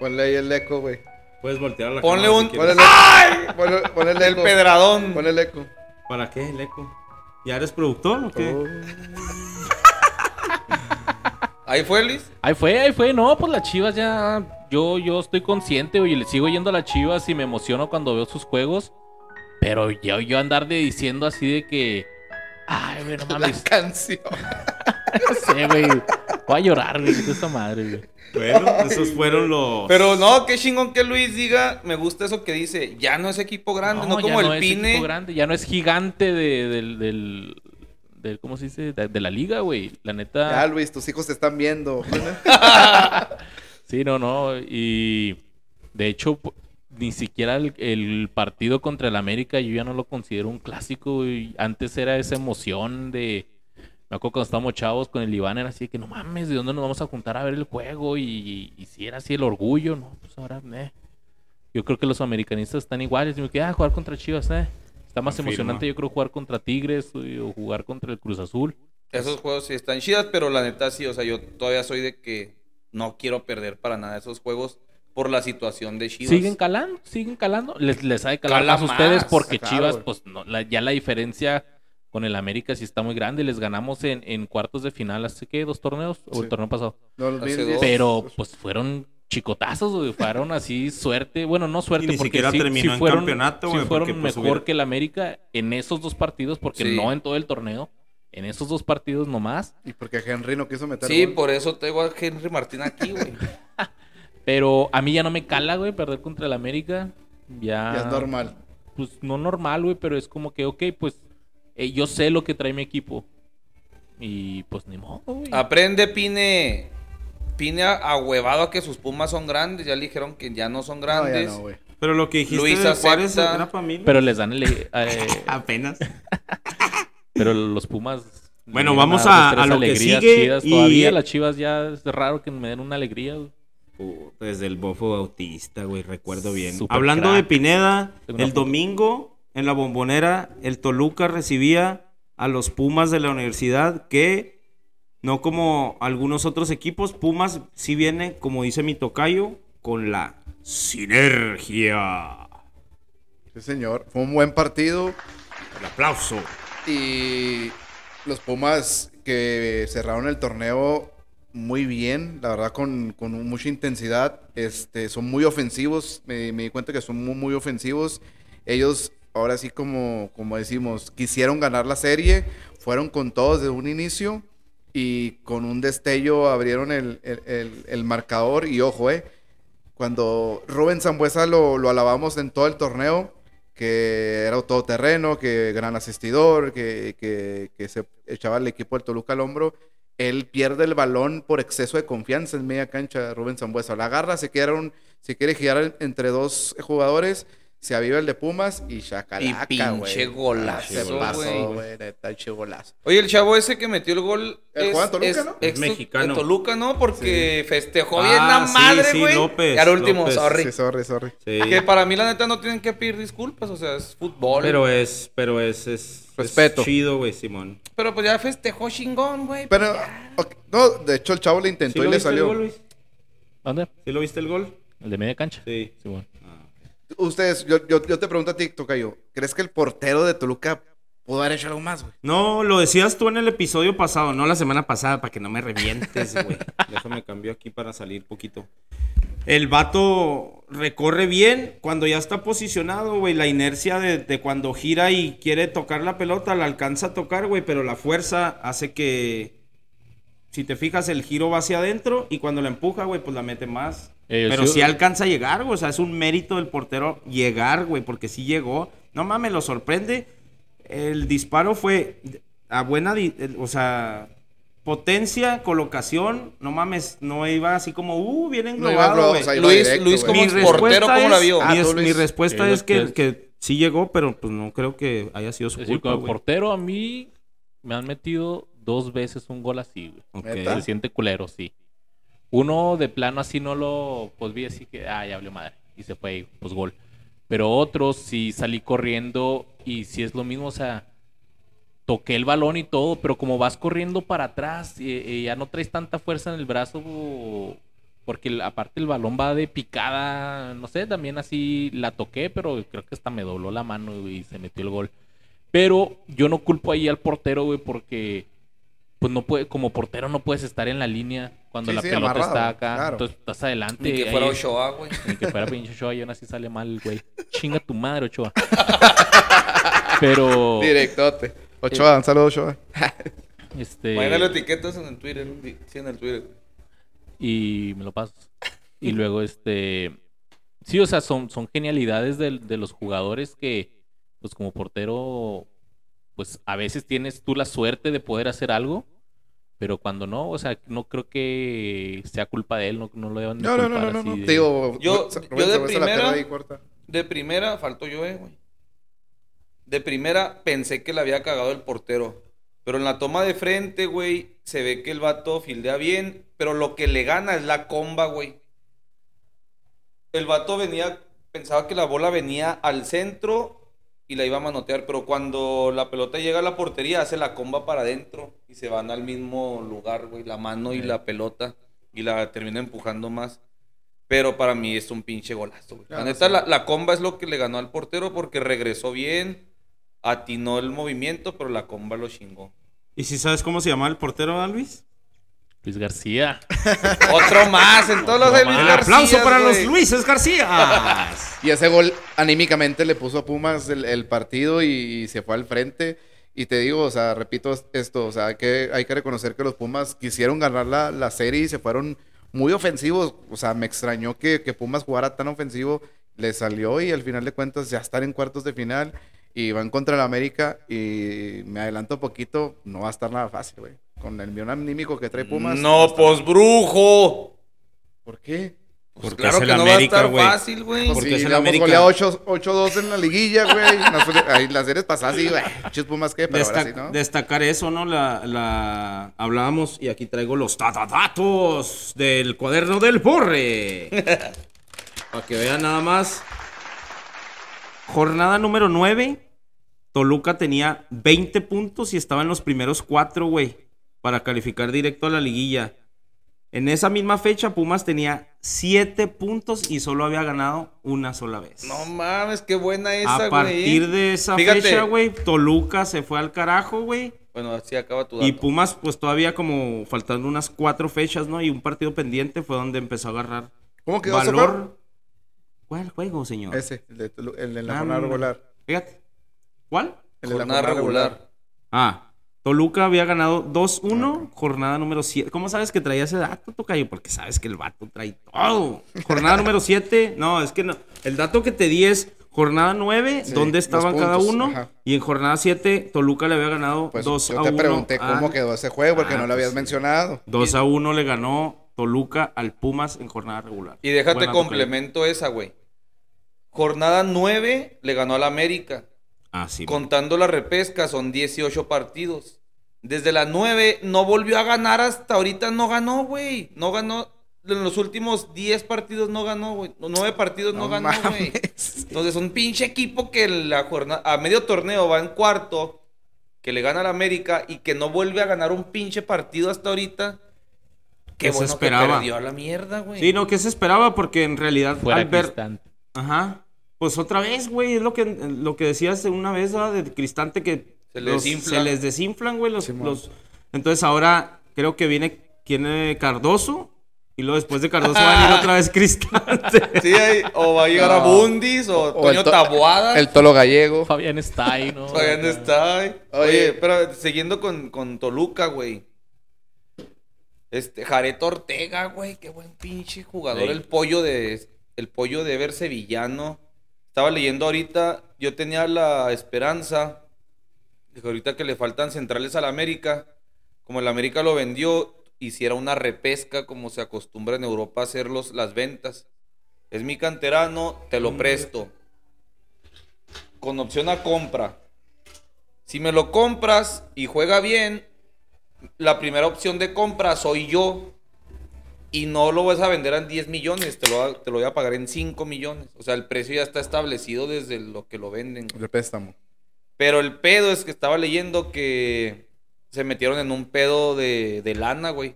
Ponle ahí el eco, güey. Puedes voltear la Ponle cámara un- si Ponle el eco. Ponle, ponle el El eco. pedradón. Ponle el eco. ¿Para qué el eco? ¿Ya eres productor o qué? Oh. Ahí fue Luis. Ahí fue, ahí fue. No, pues las chivas ya. Yo, yo estoy consciente, y le sigo yendo a las chivas y me emociono cuando veo sus juegos. Pero yo, yo andar de diciendo así de que. Ay, güey, no La mames. canción. No sé, güey. Voy a llorar, güey, de esta madre, güey. Bueno, esos fueron los. Pero no, qué chingón que Luis diga. Me gusta eso que dice. Ya no es equipo grande, no, ya como el es Pine. equipo grande, ya no es gigante de- del, del, del- ¿Cómo se dice? De, de la liga, güey. La neta. Ya, Luis, tus hijos te están viendo. Sí, no, no. Y de hecho, ni siquiera el, el partido contra el América yo ya no lo considero un clásico. güey. Antes era esa emoción de... Me acuerdo cuando estábamos chavos con el Iván, era así de que no mames, ¿de dónde nos vamos a juntar a ver el juego? Y, y si era así el orgullo, no, pues ahora, eh. Yo creo que los americanistas están iguales. Y me quedé, ah, jugar contra Chivas, eh. Está más emocionante, yo creo, jugar contra Tigres o jugar contra el Cruz Azul. Esos juegos sí están chidas, pero la neta sí, o sea, yo todavía soy de que no quiero perder para nada esos juegos por la situación de Chivas. Siguen calando, siguen calando. Les, les ha de calar Cala más a ustedes porque claro, Chivas, pues no, la- ya la diferencia con el América sí está muy grande. Les ganamos en, en cuartos de final hace que dos torneos o el torneo pasado. No, los Hace mil- dos. Pero pues fueron chicotazos, güey. Fueron así suerte. Bueno, no suerte Y ni porque siquiera sí, terminó sí en fueron, campeonato, sí güey, fueron porque, pues, mejor hubiera- que el América en esos dos partidos porque Sí. no en todo el torneo. En esos dos partidos nomás. Y porque Henry no quiso meter Sí, gol. por eso tengo a Henry Martín aquí, güey. Pero a mí ya no me cala, güey, perder contra el América. Ya, Ya es normal. Pues no normal, güey, pero es como que, ok, pues eh, yo sé lo que trae mi equipo. Y pues ni modo, güey. Aprende, Pine. Pine a- ahuevado a que sus pumas son grandes. Ya le dijeron que ya no son No, ya grandes. no. Pero lo que dijiste Luis de Juárez era familia. Pero les dan el... eh, Apenas. pero los Pumas... Bueno, vamos a- a lo que alegrías sigue chidas. y- Todavía las chivas ya es raro que me den una alegría, Desde el bofo bautista, güey, recuerdo bien. Super Hablando crack. de Pineda, el foto. domingo en la bombonera, el Toluca recibía a los Pumas de la universidad que, no como algunos otros equipos, Pumas sí viene, como dice mi tocayo, con la sinergia. Sí, señor. Fue un buen partido. El aplauso. Y los Pumas que cerraron el torneo muy bien, la verdad con, con mucha intensidad, este, son muy ofensivos, me, me di cuenta que son muy, muy ofensivos. Ellos, ahora sí como, como decimos, quisieron ganar la serie, fueron con todos desde un inicio y con un destello abrieron el, el- el- marcador y ojo, eh, cuando Rubén Zambuesa lo, lo alabamos en todo el torneo, que era todoterreno, que gran asistidor, que, que- que se echaba el equipo del Toluca al hombro, él pierde el balón por exceso de confianza en media cancha, Rubén Zambuesa. La agarra, se quiere, un, se quiere girar entre dos jugadores, se aviva el de Pumas y chacalaca, Y pinche güey. golazo, Se pasó, güey. neta, pinche golazo. Oye, el chavo ese que metió el gol. El juega en Toluca, ¿no? Es mexicano. Toluca, ¿no? Porque festejó bien Ah, la sí, madre, sí, güey. López, y al último, López. sorry. Sí, sorry, sorry. Sí. Que para mí, la neta, no tienen que pedir disculpas. O sea, es fútbol. Pero, Pero es, pero es, es, es Respeto. chido, güey, Simón. pues ya festejó chingón, güey. Pero, no, de hecho el chavo le intentó ¿Sí y le salió. ¿Dónde? ¿Sí lo viste el gol? ¿El de media cancha? Sí. Sí, bueno. Ustedes, yo, yo, yo te pregunto a ti, Tocayo, ¿crees que el portero de Toluca pudo haber hecho algo más, güey? No, lo decías tú en el episodio pasado, no la semana pasada, para que no me revientes, güey. Déjame cambiar aquí para salir poquito. El vato recorre bien cuando ya está posicionado, güey. La inercia de, de cuando gira y quiere tocar la pelota, la alcanza a tocar, güey. Pero la fuerza hace que, si te fijas, el giro va hacia adentro y cuando la empuja, güey, pues la mete más. Eh, pero sí- sí alcanza a llegar, güey. O sea, es un mérito del portero llegar, güey, porque sí llegó. No mames, lo sorprende. El disparo fue a buena, o sea, potencia, colocación. No mames, no iba así como, uh, bien englobado, Luis, directo, Luis, como portero, ¿cómo la vio? Ah, Mi, respuesta es que, sí llegó, pero pues no creo que haya sido su Es decir, culpa, como portero a mí me han metido dos veces un gol así, güey. Se siente culero, sí. Uno de plano así no lo, pues vi así que, ah, ya habló madre. Y se fue, pues gol. Pero otros sí salí corriendo y sí es lo mismo, o sea, toqué el balón y todo, pero como vas corriendo para atrás y, y ya no traes tanta fuerza en el brazo, porque aparte el balón va de picada, no sé, también así la toqué, pero creo que hasta me dobló la mano y se metió el gol. Pero yo no culpo ahí al portero, güey, porque pues no puede, como portero no puedes estar en la línea cuando Sí, la sí, pelota amarrado, está acá. claro. Entonces estás adelante. Ni que ahí- fuera Ochoa, güey. Ni que fuera pinche Ochoa y aún así sale mal, güey. Chinga tu madre, Ochoa. Pero, Directote. Ochoa, un saludo, Ochoa. este, Mañana lo etiquetas en el Twitter. Sí, en el Twitter. y me lo pasas. Y luego, este, sí, o sea, son, son genialidades de, de los jugadores que, pues como portero, pues a veces tienes tú la suerte de poder hacer algo. Pero cuando no, o sea, no creo que sea culpa de él, no, no lo deban de No, no, no, no, no. así no. de- Digo, Yo- Rubén yo de primera-. De primera, faltó yo, eh, güey. De primera pensé que le había cagado el portero. Pero en la toma de frente, güey, se ve que el vato fildea bien. Pero lo que le gana es la comba, güey. El vato venía, pensaba que la bola venía al centro y la iba a manotear. Pero cuando la pelota llega a la portería, hace la comba para adentro. Y se van al mismo lugar, güey, la mano y la pelota. Y la termina empujando más. Pero para mí es un pinche golazo, güey. La Ah, neta, sí. la, la comba es lo que le ganó al portero porque regresó bien, atinó el movimiento, pero la comba lo chingó. ¿Y si sabes cómo se llama el portero, Alvis? Luis García. Otro más, en todos los de Luis García, aplauso para güey. los Luises García. Y ese gol anímicamente le puso a Pumas el, el partido y, se fue al frente. Y te digo, o sea, repito esto, o sea, hay que, hay que reconocer que los Pumas quisieron ganar la, la serie y se fueron muy ofensivos. O sea, me extrañó que, que Pumas jugara tan ofensivo. Le salió y al final de cuentas ya están en cuartos de final y van contra el América. Y me adelanto un poquito, no va a estar nada fácil, güey. Con el millón anímico que trae Pumas. No, estar- pues brujo. ¿Por qué? Pues Porque claro es el que no América, va a estar güey. fácil, güey. Porque sí, es el América. goleado 8 8-2 en la liguilla, güey. Ahí las series pasadas, sí, güey. Chis Pumas, ¿qué? Pero ahora Desta- sí, ¿no? Destacar eso, ¿no? La, la... Hablábamos, y aquí traigo los tatadatos del cuaderno del porre. Para que vean nada más. Jornada número 9. Toluca tenía 20 puntos y estaba en los primeros 4, güey. Para calificar directo a la liguilla. En esa misma fecha, Pumas tenía 7 puntos y solo había ganado una sola vez. No mames, qué buena esa, güey. a partir de esa Fíjate. fecha, güey, Toluca se fue al carajo, güey. Bueno, así acaba tu dato. Y Pumas, pues todavía como faltando unas cuatro fechas, ¿no? Y un partido pendiente fue donde empezó a agarrar ¿Cómo quedó valor. ¿Cuál juego, señor? Ese, el de, el de la Ah, jornada regular. Fíjate. ¿Cuál? El de la Jornada regular. Ah, Toluca había ganado 2-1, jornada número 7. ¿Cómo sabes que traía ese dato, Tocayo? Porque sabes que el vato trae todo. Jornada número 7, no, es que no. El dato que te di es jornada 9, Sí, dónde estaban cada uno. ajá. Y en jornada 7, Toluca le había ganado Pues 2 yo a te 1. pregunté cómo al- quedó ese juego porque Ah, no lo habías pues sí. mencionado. 2 a 1 le ganó Toluca al Pumas en jornada regular. Y déjate Buena, Tocayo. complemento esa, güey. Jornada 9 le ganó al América. Ah, sí. Contando la repesca son 18 partidos. Desde la 9 no volvió a ganar hasta ahorita no ganó, güey. No ganó. En los últimos 10 partidos no ganó, güey. Los 9 partidos no, No ganó, güey. mames. Entonces, un pinche equipo que la jornada, a medio torneo va en cuarto, que le gana al América y que no vuelve a ganar un pinche partido hasta ahorita. Qué Que se bueno esperaba. que perdió a la mierda, güey. Sí, no, que se esperaba porque en realidad Fuera al ver... Ajá. Pues otra vez, güey, es lo que, lo que decías una vez ¿verdad? de Cristante que Se les los- desinfla. se les desinflan, güey, los, los- Entonces ahora creo que viene, viene Cardoso y luego después de Cardoso va a venir otra vez Cristante. Sí, ahí, o va a llegar a. Bundis o, O Toño el to- Taboada. El tolo gallego. Fabián está ahí, ¿no? Fabián está ahí. Oye, Oye. pero siguiendo con, con Toluca, güey. Este, Jareto Ortega, güey, qué buen pinche jugador. El pollo de. El pollo de Ever Sevillano. Estaba leyendo ahorita. Yo tenía la esperanza. Que ahorita que le faltan centrales al América. Como el América lo vendió, hiciera una repesca como se acostumbra en Europa a hacer los, las ventas. Es mi canterano, te lo presto. Con opción a compra. Si me lo compras y juega bien, la primera opción de compra soy yo. Y no lo vas a vender en 10 millones, te lo, te lo voy a pagar en 5 millones. O sea, el precio ya está establecido desde lo que lo venden. De préstamo. Pero el pedo es que estaba leyendo que se metieron en un pedo de, de lana, güey.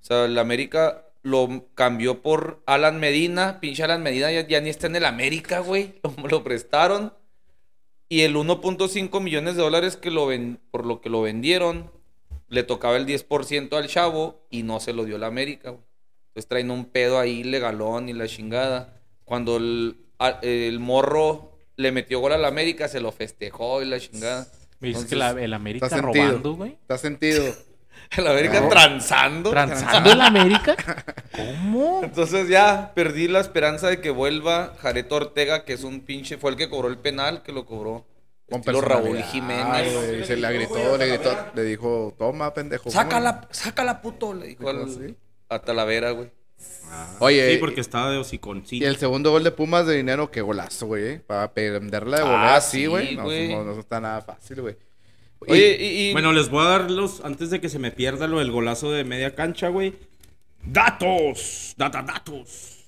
O sea, el América lo cambió por Alan Medina. Pinche Alan Medina ya, ni está en el América, güey. Lo, prestaron. Y el 1.5 millones de dólares que lo ven, por lo que lo vendieron, le tocaba el 10% al chavo y no se lo dio el América, güey. Entonces traen un pedo ahí legalón y la chingada. Cuando el, el morro le metió gol al América, se lo festejó y la chingada. Me dices Entonces, que la- el América Está sentido. robando, güey. ¿Está sentido? El América No. transando. ¿Transando el América? ¿Cómo? Entonces ya perdí la esperanza de que vuelva Jareto Ortega, que es un pinche, fue el que cobró el penal, que lo cobró. Con Raúl Jiménez. güey. Se le gritó, le gritó, le dijo, toma, pendejo. Sácala, sácala, puto, le dijo al, a Talavera, güey. Oye, Sí, porque estaba de hociconcito. y el segundo gol de Pumas de dinero, qué golazo, güey. eh. Para perderla de Ah, volea así, sí, güey. No, no, no está nada fácil, güey. Y- Oye, y, y- Bueno, les voy a dar los, antes de que se me pierda lo del golazo de media cancha, güey. Datos, data, datos.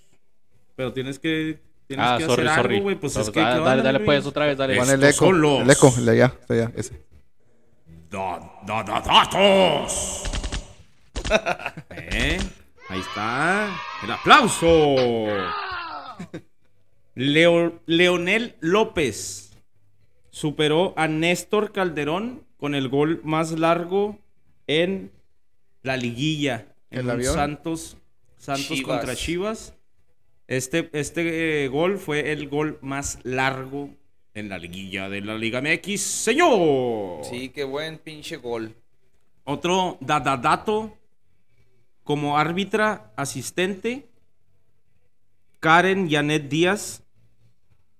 Pero tienes que, tienes Ah, que sorry, hacer sorry. algo, güey. Pues es que, dale, ¿qué dale, dale, güey? pues, otra vez, dale. Pon el eco. son los- El eco, el de allá, está allá, ese. Da- da- da- datos. ¿Eh? Ahí está. El aplauso. Leo- Leonel López superó a Néstor Calderón con el gol más largo en la liguilla. ¿El En avión? Santos, Santos Chivas. contra Chivas. Este, este eh, gol fue el gol más largo en la liguilla de la Liga MX. Señor. Sí, qué buen pinche gol. Otro dada- dato como árbitra asistente, Karen Janet Díaz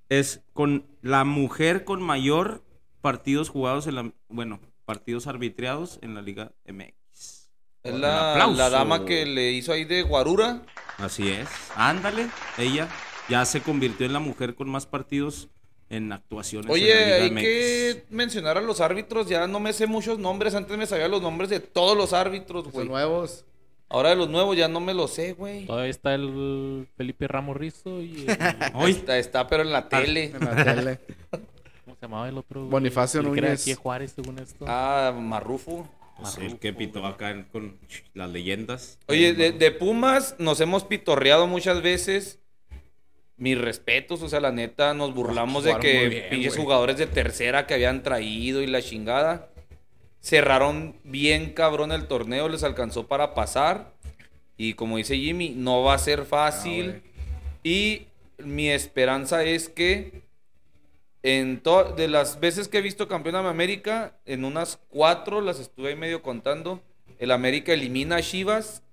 es con la mujer con mayor partidos jugados en la, bueno, partidos arbitrados en la Liga MX. Es la, la dama que le hizo ahí de guarura. Así es. Ándale, ella ya se convirtió en la mujer con más partidos en actuaciones Oye, en la hay que mencionar a los árbitros. Ya no me sé muchos nombres. Antes me sabía los nombres de todos los árbitros, güey. nuevos. Ahora de los nuevos ya no me los sé, güey. Todavía está el Felipe Ramos Rizo y el- Está, está, pero en la tele. En la tele. ¿Cómo se llamaba el otro? Bonifacio El que era de Núñez. aquí de Juárez, según esto. Ah, Marrufo. pues, el que pitó acá en- con las leyendas. Oye, de, de Pumas nos hemos pitorreado muchas veces. Mis respetos, o sea, la neta, nos burlamos de Jugaron que pinches jugadores de tercera que habían traído y la chingada. Cerraron bien cabrón el torneo, les alcanzó para pasar. Y como dice Jimmy, no va a ser fácil. y mi esperanza es que en de las veces que he visto campeón de América, en unas cuatro las estuve ahí medio contando. El América elimina a Chivas,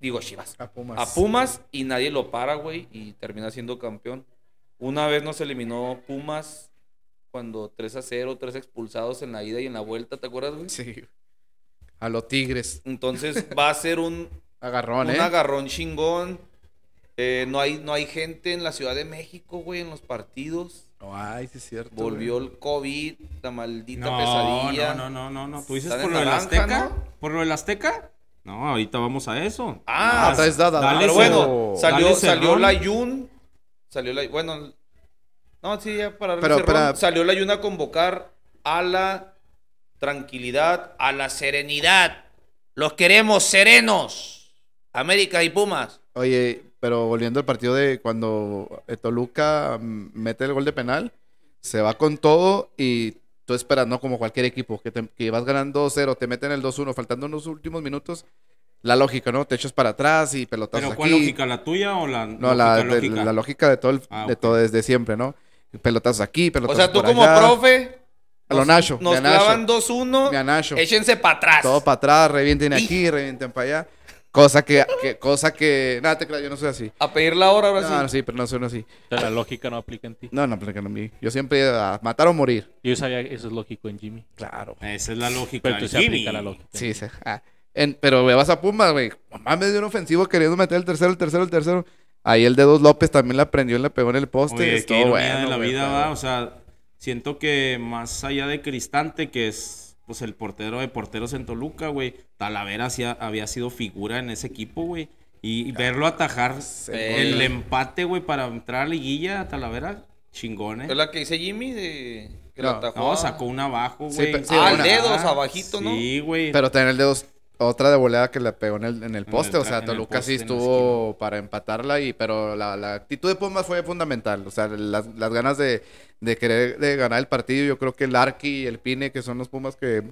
digo Chivas, A Pumas. a Pumas y nadie lo para, güey, y termina siendo campeón. Una vez nos eliminó Pumas cuando 3 a 0, tres expulsados en la ida y en la vuelta, ¿te acuerdas, güey? Sí. A los Tigres. Entonces va a ser un, Agarrón, un ¿eh? agarrón chingón. Eh, no, hay, no hay gente en la Ciudad de México, güey, en los partidos. Ay, sí es cierto. Volvió güey. el COVID, la maldita No, pesadilla. no, no, no, no, no. ¿Tú dices por lo del Azteca? ¿no? ¿Por lo del Azteca? No, ahorita vamos a eso. Ah, traes dada, dale Pero bueno, salió, salió la Yun. Salió la. Bueno. No, sí, ya para Pero, cerrón. Salió la Yun a convocar a la tranquilidad, a la serenidad. Los queremos serenos. América y Pumas. Oye, pero volviendo al partido de cuando Toluca mm, mete el gol de penal, se va con todo y tú esperas, ¿no? Como cualquier equipo, que, te- que vas ganando 2-0, te meten el 2-1, faltando unos últimos minutos. La lógica, ¿no? Te echas para atrás y pelotazos ¿Pero cuál aquí. lógica? ¿La tuya o la No, la, lógica, de- la lógica de todo, el- Ah, de todo desde siempre, ¿no? Pelotazos aquí, O pelotazos sea, tú por como allá. profe. A lo nos- Nacho, Nos clavan 2-1. De a Nacho. Échense para atrás. Todo para atrás, revienten aquí, revienten para allá. Cosa que, que- cosa que, nada, te creas, yo no soy así. A pedir la hora ahora No, sí. no, sí, pero no soy así. Entonces, la lógica no aplica en ti. No, no, porque no me- Yo siempre a matar o morir. Yo sabía que eso es lógico en Jimmy. Claro. Esa es la lógica. Pero tú se aplica la lógica. Sí, sí. ah. En- pero me vas a Pumas, güey. Mamá me dio un ofensivo queriendo meter el tercero, el tercero, el tercero. Ahí el dedos López también la prendió y le pegó en el poste. Oye, Estuvo qué bueno, de la güey, vida, va. O sea, siento que más allá de Cristante, que es pues el portero de porteros en Toluca, güey. Talavera sí ha- había sido figura en ese equipo, güey. Y verlo atajar el gol. empate, güey, para entrar a liguilla a Talavera, chingón, Es ¿eh? la que dice Jimmy de. Que No, la atajó. No, sacó una abajo, Sí, güey. pe- sí, ah, buena. dedos abajito, ¿no? Sí, güey. Pero tener el dedos, otra de volea que le pegó en el, en el poste. o sea, Toluca sí estuvo para empatarla, y pero la, la actitud de Pumas fue fundamental. O sea, las, las ganas de, de querer de ganar el partido. Yo creo que el Arqui y el Pine, que son los Pumas que,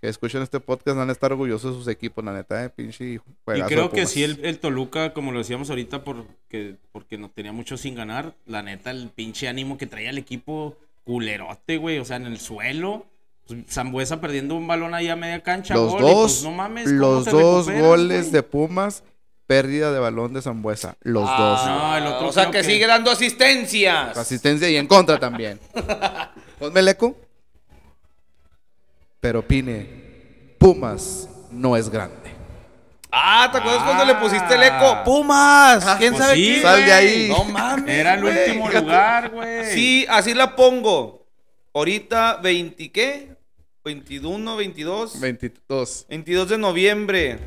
que escuchan este podcast, van a estar orgullosos de sus equipos, la neta, eh, pinche Y creo que sí, el, el Toluca, como lo decíamos ahorita, porque, porque no tenía mucho sin ganar, la neta, el pinche ánimo que traía el equipo culerote, güey, o sea, en el suelo. Pues, Zambuesa perdiendo un balón ahí a media cancha. Los y, dos, pues, no mames, ¿cómo los dos goles güey? de Pumas, pérdida de balón de Zambuesa. Los Ah, dos. No, el otro o sea que, que- sigue dando asistencias. Asistencia y en contra también. Ponme el eco. Pero Pine, Pumas no es grande. Ah, ¿te acuerdas cuando le pusiste el Ah. eco? ¡Pumas! ¿Quién pues sabe sí, quién? Sal de ahí. No mames. Era el güey. último Fíjate. lugar, güey. Sí, así la pongo. Ahorita 20, ¿qué? 21, 22. 22, 22 de noviembre.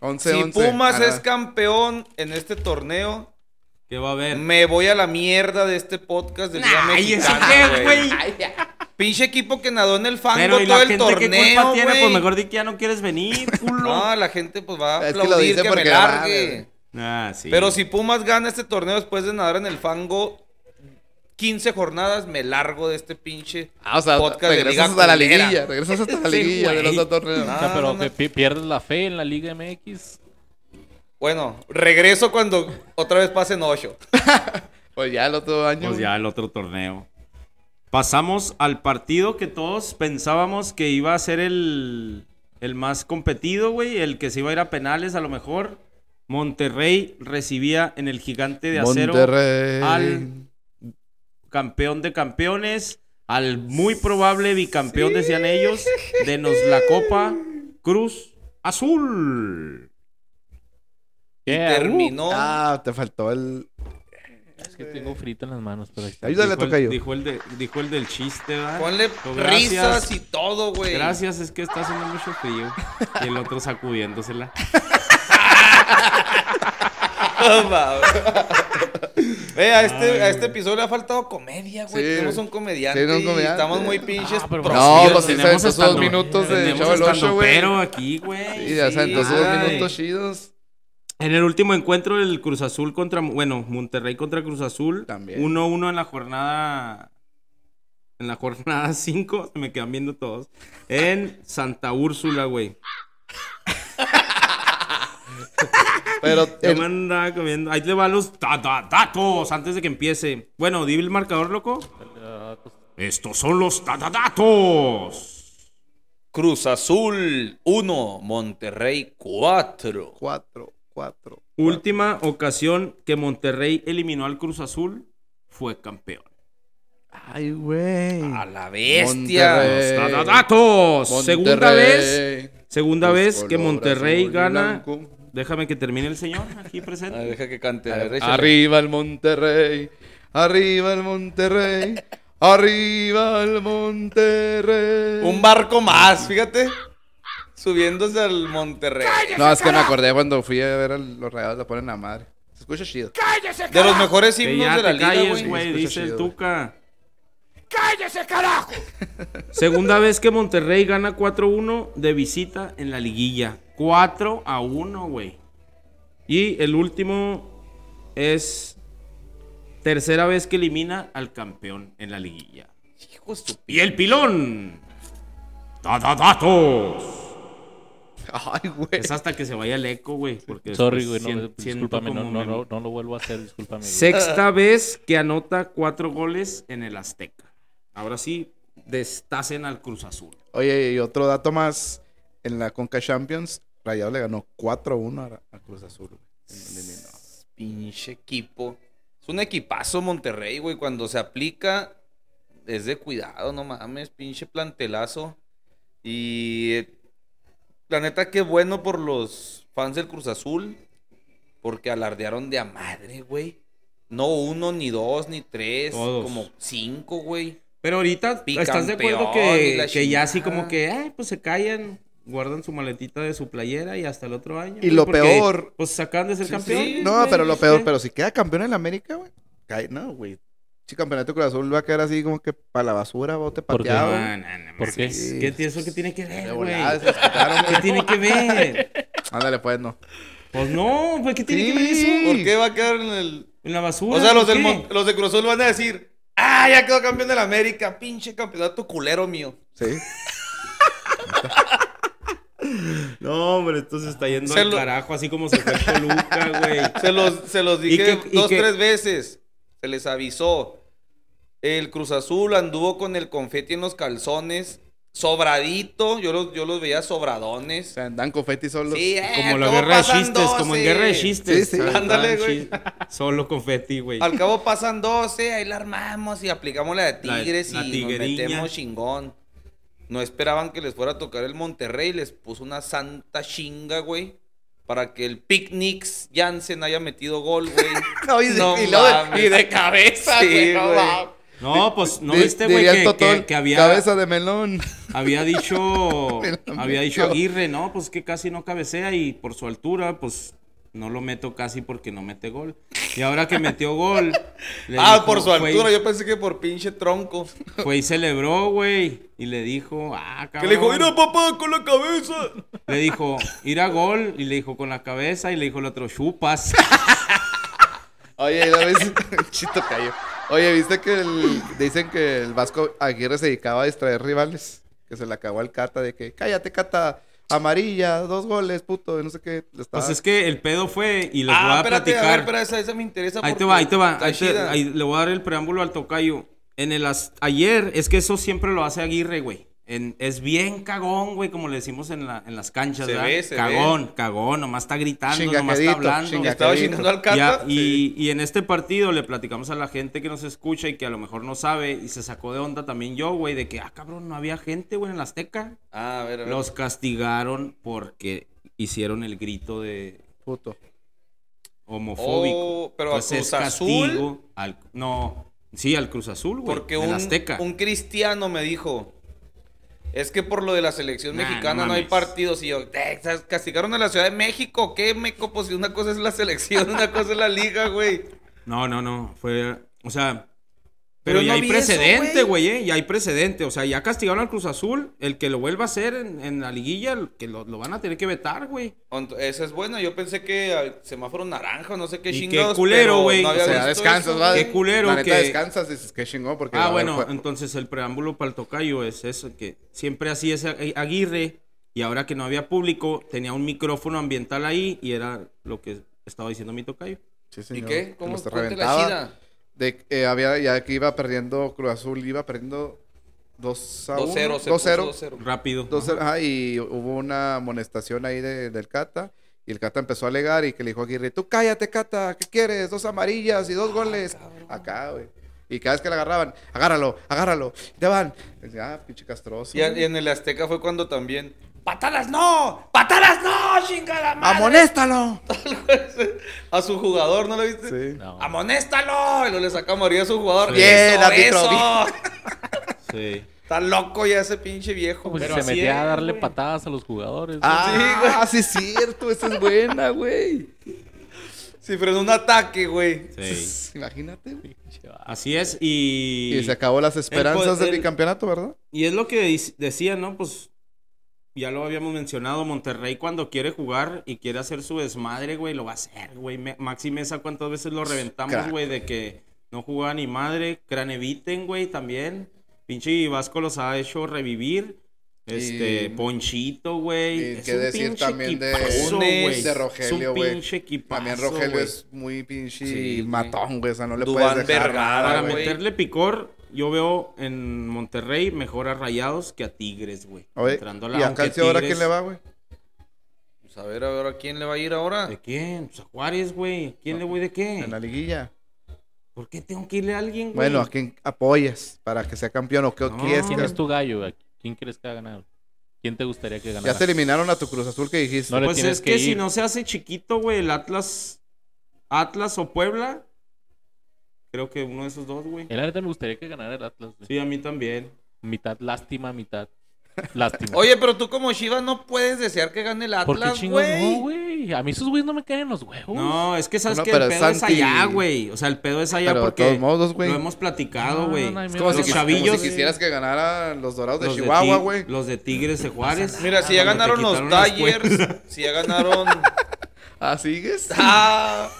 11, si 11. Pumas es campeón en este torneo, ¿Qué va a haber? me voy a la mierda de este podcast de Liga Ay, ¿eso Mexicana, qué, güey. Pinche equipo que nadó en el fango Pero ¿y todo la el gente qué torneo, culpa tiene? Pues mejor di que ya no quieres venir, culo. No, la gente pues va a Es que lo aplaudir dice que, me largue. Ah, sí. Pero si Pumas gana este torneo después de nadar en el fango 15 jornadas, me largo de este pinche Ah, o sea, podcast de regresas Liga hasta la liguilla. Regresas hasta la Sí, liguilla de los dos torneos. O sea, pero no, que pi- pierdes la fe en la Liga MX. Bueno, regreso cuando otra vez pasen 8. Pues ya el otro año. Pues ya el otro torneo. Pasamos al partido que todos pensábamos que iba a ser el, el más competido, güey. El que se iba a ir a penales a lo mejor. Monterrey recibía en el gigante de acero Monterrey. al campeón de campeones, al muy probable bicampeón, decían ellos, denos la copa Cruz Azul. Y Yeah, terminó. Ah, te faltó el. Es que tengo frito en las manos, pero ahí está. Ayúdale, Dijo el- toca yo. Dijo el, de- dijo el del chiste, ¿verdad? Ponle gracias. risas y todo, güey. Gracias, es que está haciendo mucho frío. Y el otro sacudiéndosela. No. Ve, a este, a este episodio le ha faltado comedia, güey. Sí. Tenemos un comediante. Sí, un comediante. estamos muy pinches. Ah, pero- No, pues sí, aventó esos dos minutos de tenemos Chavo el Ocho, güey. Pero aquí, güey. Sí, ya aventó esos dos Ay. minutos chidos. En el último encuentro del Cruz Azul contra, bueno, Monterrey contra Cruz Azul. También. 1-1 en la jornada. En la jornada 5, se me quedan viendo todos. En Santa Úrsula, güey. Pero Yo el- me andaba comiendo. Ahí le van los da- da- datos antes de que empiece. Bueno, dime el marcador, loco. Estos son los da- da- datos. Cruz Azul 1, Monterrey 4. cuatro, cuatro. Última ocasión que Monterrey eliminó al Cruz Azul fue campeón. Ay, güey. A la bestia. Monterrey. Da- datos. Segunda vez. Segunda vez que Monterrey gana. blanco. Déjame que termine el señor aquí Ah, presente. deja que cante. a ver, échale. Arriba el Monterrey. Arriba el Monterrey. Arriba el Monterrey. Un barco más, fíjate. Subiéndose al Monterrey. No, es que me acordé cuando fui a ver a los regalos, la ponen a madre. Se escucha chido. De los mejores himnos ya de la liga, calles, güey. dice el. Tuca. ¡Cállese, carajo! Segunda vez que Monterrey gana 4-1 de visita en la liguilla. 4 a 1, güey. Y el último es tercera vez que elimina al campeón en la liguilla. Hijo de su Y el pilón. Da, da, datos. Ay, güey. Es hasta que se vaya el eco, güey. porque Sorry, güey, no, discúlpame, no, como no, me- no, no lo vuelvo a hacer, discúlpame. güey. Sexta vez que anota cuatro goles en el Azteca. Ahora sí, destacen al Cruz Azul. Oye, y otro dato más. En la Conca Champions, Rayado le ganó 4-1 a, a Cruz Azul. güey. Pinche equipo. Es un equipazo Monterrey, güey. Cuando se aplica, es de cuidado, no mames. Pinche plantelazo. Y eh, la neta, qué bueno por los fans del Cruz Azul. Porque alardearon de a madre, güey. No uno, ni dos, ni tres. Todos. Como cinco, güey. Pero ahorita, ¿estás de acuerdo que, que ya así como que, ay, pues se callan, guardan su maletita de su playera y hasta el otro año? Y güey? lo Porque, peor- Pues acaban de ser Sí, sí. No, güey, pero lo peor, pero si queda campeón en la América, güey. cae- No, güey. Si campeonato Cruz Azul va a quedar así como que para la basura, bote ¿Por qué? pateado. No, no, no, ¿Por qué? sí. ¿Qué tiene eso que tiene que De ver, güey? ¿Qué tiene que ver? Ándale, pues, no. Pues no, pues ¿qué tiene que ver eso? ¿Por qué va a quedar en el.? En la basura. O sea, los, ¿por del los de Cruz Azul van a decir: ¡Ah, ya quedó campeón de la América! Pinche campeonato culero mío. Sí. No, hombre, esto se está yendo Se al lo- carajo, así como se fue Toluca, güey. Se los, se los ¿Y dije dos, tres veces. Se les avisó. El Cruz Azul anduvo con el confeti en los calzones. Sobradito. Yo los, yo los veía O sobradones. sea, dan confeti solos. Sí, eh, Como la ¿cómo guerra de chistes, como en 12? guerra de chistes. Sí, sí. Ándale, güey. Solo confeti, güey. Al cabo pasan 12, ahí la armamos y aplicamos la de Tigres la y nos metemos chingón. No esperaban que les fuera a tocar el Monterrey, les puso una santa chinga, güey. Para que el Picnics Jansen haya metido gol, güey. No, y de, No y de- mames. y de cabeza, Sí, güey. no güey. mames. No, pues, ¿no viste, güey, que, que- que había, Cabeza de melón. había dicho había dicho. Aguirre, no, pues que casi no cabecea y por su altura, pues no lo meto casi porque no mete gol. Y ahora que metió gol. le Ah, dijo- por su y- altura, yo pensé que por pinche tronco. Fue y celebró, güey. Y le dijo, ah, Que cabrón. le dijo, mira papá, con la cabeza. Le dijo, ir a gol. Y le dijo con la cabeza. Y le dijo el otro, chupas. Oye, ¿no ves? Chito cayó. Oye, ¿viste que el- dicen que el Vasco Aguirre se dedicaba a distraer rivales? Que se le acabó al Cata de que, cállate, Cata, amarilla, dos goles, puto, no sé qué. Le estaba- Pues es que el pedo fue. Y les voy Ah, a espérate, a ver, platicar. espera, esa, esa me interesa. Ahí te va, ahí te va. ahí te- ahí le voy a dar el preámbulo al tocayo. En el as- ayer, es que eso siempre lo hace Aguirre, güey. En- es bien cagón, güey, como le decimos en, la- en las canchas, Se ¿verdad? ve, se cagón, cagón, nomás está gritando, nomás está hablando. Estaba chingando al Cata. Ya, sí. y, y en este partido le platicamos a la gente que nos escucha y que a lo mejor no sabe y se sacó de onda también yo, güey, de que, ah, cabrón, no había gente, güey, en la Azteca. Ah, a ver, a ver. Los castigaron porque hicieron el grito de Puto. homofóbico. Oh, pero a Pues es Cruz Azul. castigo al- no, sí, al Cruz Azul, güey. Porque un, Azteca. un cristiano me dijo, es que por lo de la selección Nah, mexicana no no, hay partidos. Y yo, "Eh, ¿sabes? ¿castigaron a la Ciudad de México? ¿Qué, meco? Pues si una cosa es la selección, una cosa es la liga, güey. No, no, no, fue, o sea, Pero pero, ya no hay precedente, güey. ¿eh? Ya hay precedente, o sea, ya castigaron al Cruz Azul, el que lo vuelva a hacer en, en la liguilla, que lo, lo van a tener que vetar, güey. Esa es buena. Yo pensé que ah, semáforo naranja, no sé qué Y qué chingados. culero, güey. no O sea, descansas, ¿va? Qué culero La neta, que- descansas, dices que chingón porque... Ah, haber bueno, jue- entonces el preámbulo para el tocayo es eso, que siempre así es Agui- Aguirre, y ahora que no había público, tenía un micrófono ambiental ahí, y era lo que estaba diciendo mi tocayo. Sí, ¿Y qué? ¿Cómo los De, eh, había, ya que iba perdiendo Cruz Azul, iba perdiendo 2 a 1. 2-0, se puso 2-0. 2-0. Rápido. 2-0, ajá, y hubo una amonestación ahí de- del Cata. Y el Cata empezó a alegar y que le dijo a Aguirre, tú cállate, Cata, ¿qué quieres? Dos amarillas y dos goles. Acá, güey. Y cada vez que le agarraban, agárralo, agárralo. Y te van. Y ah, pinche castroso. Y, en- y en el Azteca fue cuando también. ¡Patadas no! ¡Patadas no! ¡Chingada madre! ¡Amonéstalo! A su jugador, ¿no lo viste? Sí. No. ¡Amonéstalo! Y lo le saca a morir a su jugador. Bien, ¡Eso! Sí. Está loco ya ese pinche viejo. Pues Pero se metía es, a darle patadas a los jugadores. Ah, sí, es cierto, esa es buena, güey. Si frenó un ataque, güey. Sí. Imagínate, güey. Así es, y... Y se acabó las esperanzas del el- bicampeonato, ¿verdad? Y es lo que decía, ¿no? Pues ya lo habíamos mencionado, Monterrey cuando quiere jugar y quiere hacer su desmadre, güey, lo va a hacer, güey. Maxi Mesa, ¿cuántas veces lo reventamos, güey? De que no jugaba ni madre. Craneviten, güey, también. Pinche Vasco los ha hecho revivir. Este, Y- Ponchito, güey. y qué un decir pinche también de- equipazo, de güey. Rogelio, güey. pinche equipazo, También Rogelio es muy pinche Sí, matón, güey. O sea, no le Duván puedes dejar Vergara, nada, Para meterle picor, yo veo en Monterrey mejor a Rayados que a Tigres, güey. Oye, Entrando a la- ¿Y a Calcio ahora quién le va, güey? Pues a ver, a ver, ¿a quién le va a ir ahora? ¿De quién? Pues a Juárez, güey. ¿Quién le voy de qué? En la liguilla. ¿Por qué tengo que irle a alguien, güey? Bueno, ¿a quién apoyas para que sea campeón o qué No. quieres ¿Quién es tu gallo? güey? ¿Quién crees que ha ganado? ¿Quién te gustaría que ganara? Ya te eliminaron a tu Cruz Azul que dijiste. No Pues es que, que si no se hace chiquito, güey, el Atlas, Atlas o Puebla, creo que uno de esos dos, güey. El neta me gustaría que ganara el Atlas. güey. Sí, a mí también. Mitad lástima, mitad lástima. Oye, pero tú como Chivas no puedes desear que gane el ¿Por qué Atlas, güey. no, güey? A mí esos güeyes no me caen en los huevos. No, es que sabes No, que el pedo es allá, güey. O sea, el pedo es allá Pero de porque todos modos, güey. lo hemos platicado, güey. no, Es como si, chavillos, como si quisieras que ganaran los dorados de los Chihuahua, güey. Los de Tigres de Juárez. Mira, si ya te ganaron los Dyers, si ya ganaron... ¿Ah, sigues? Ah,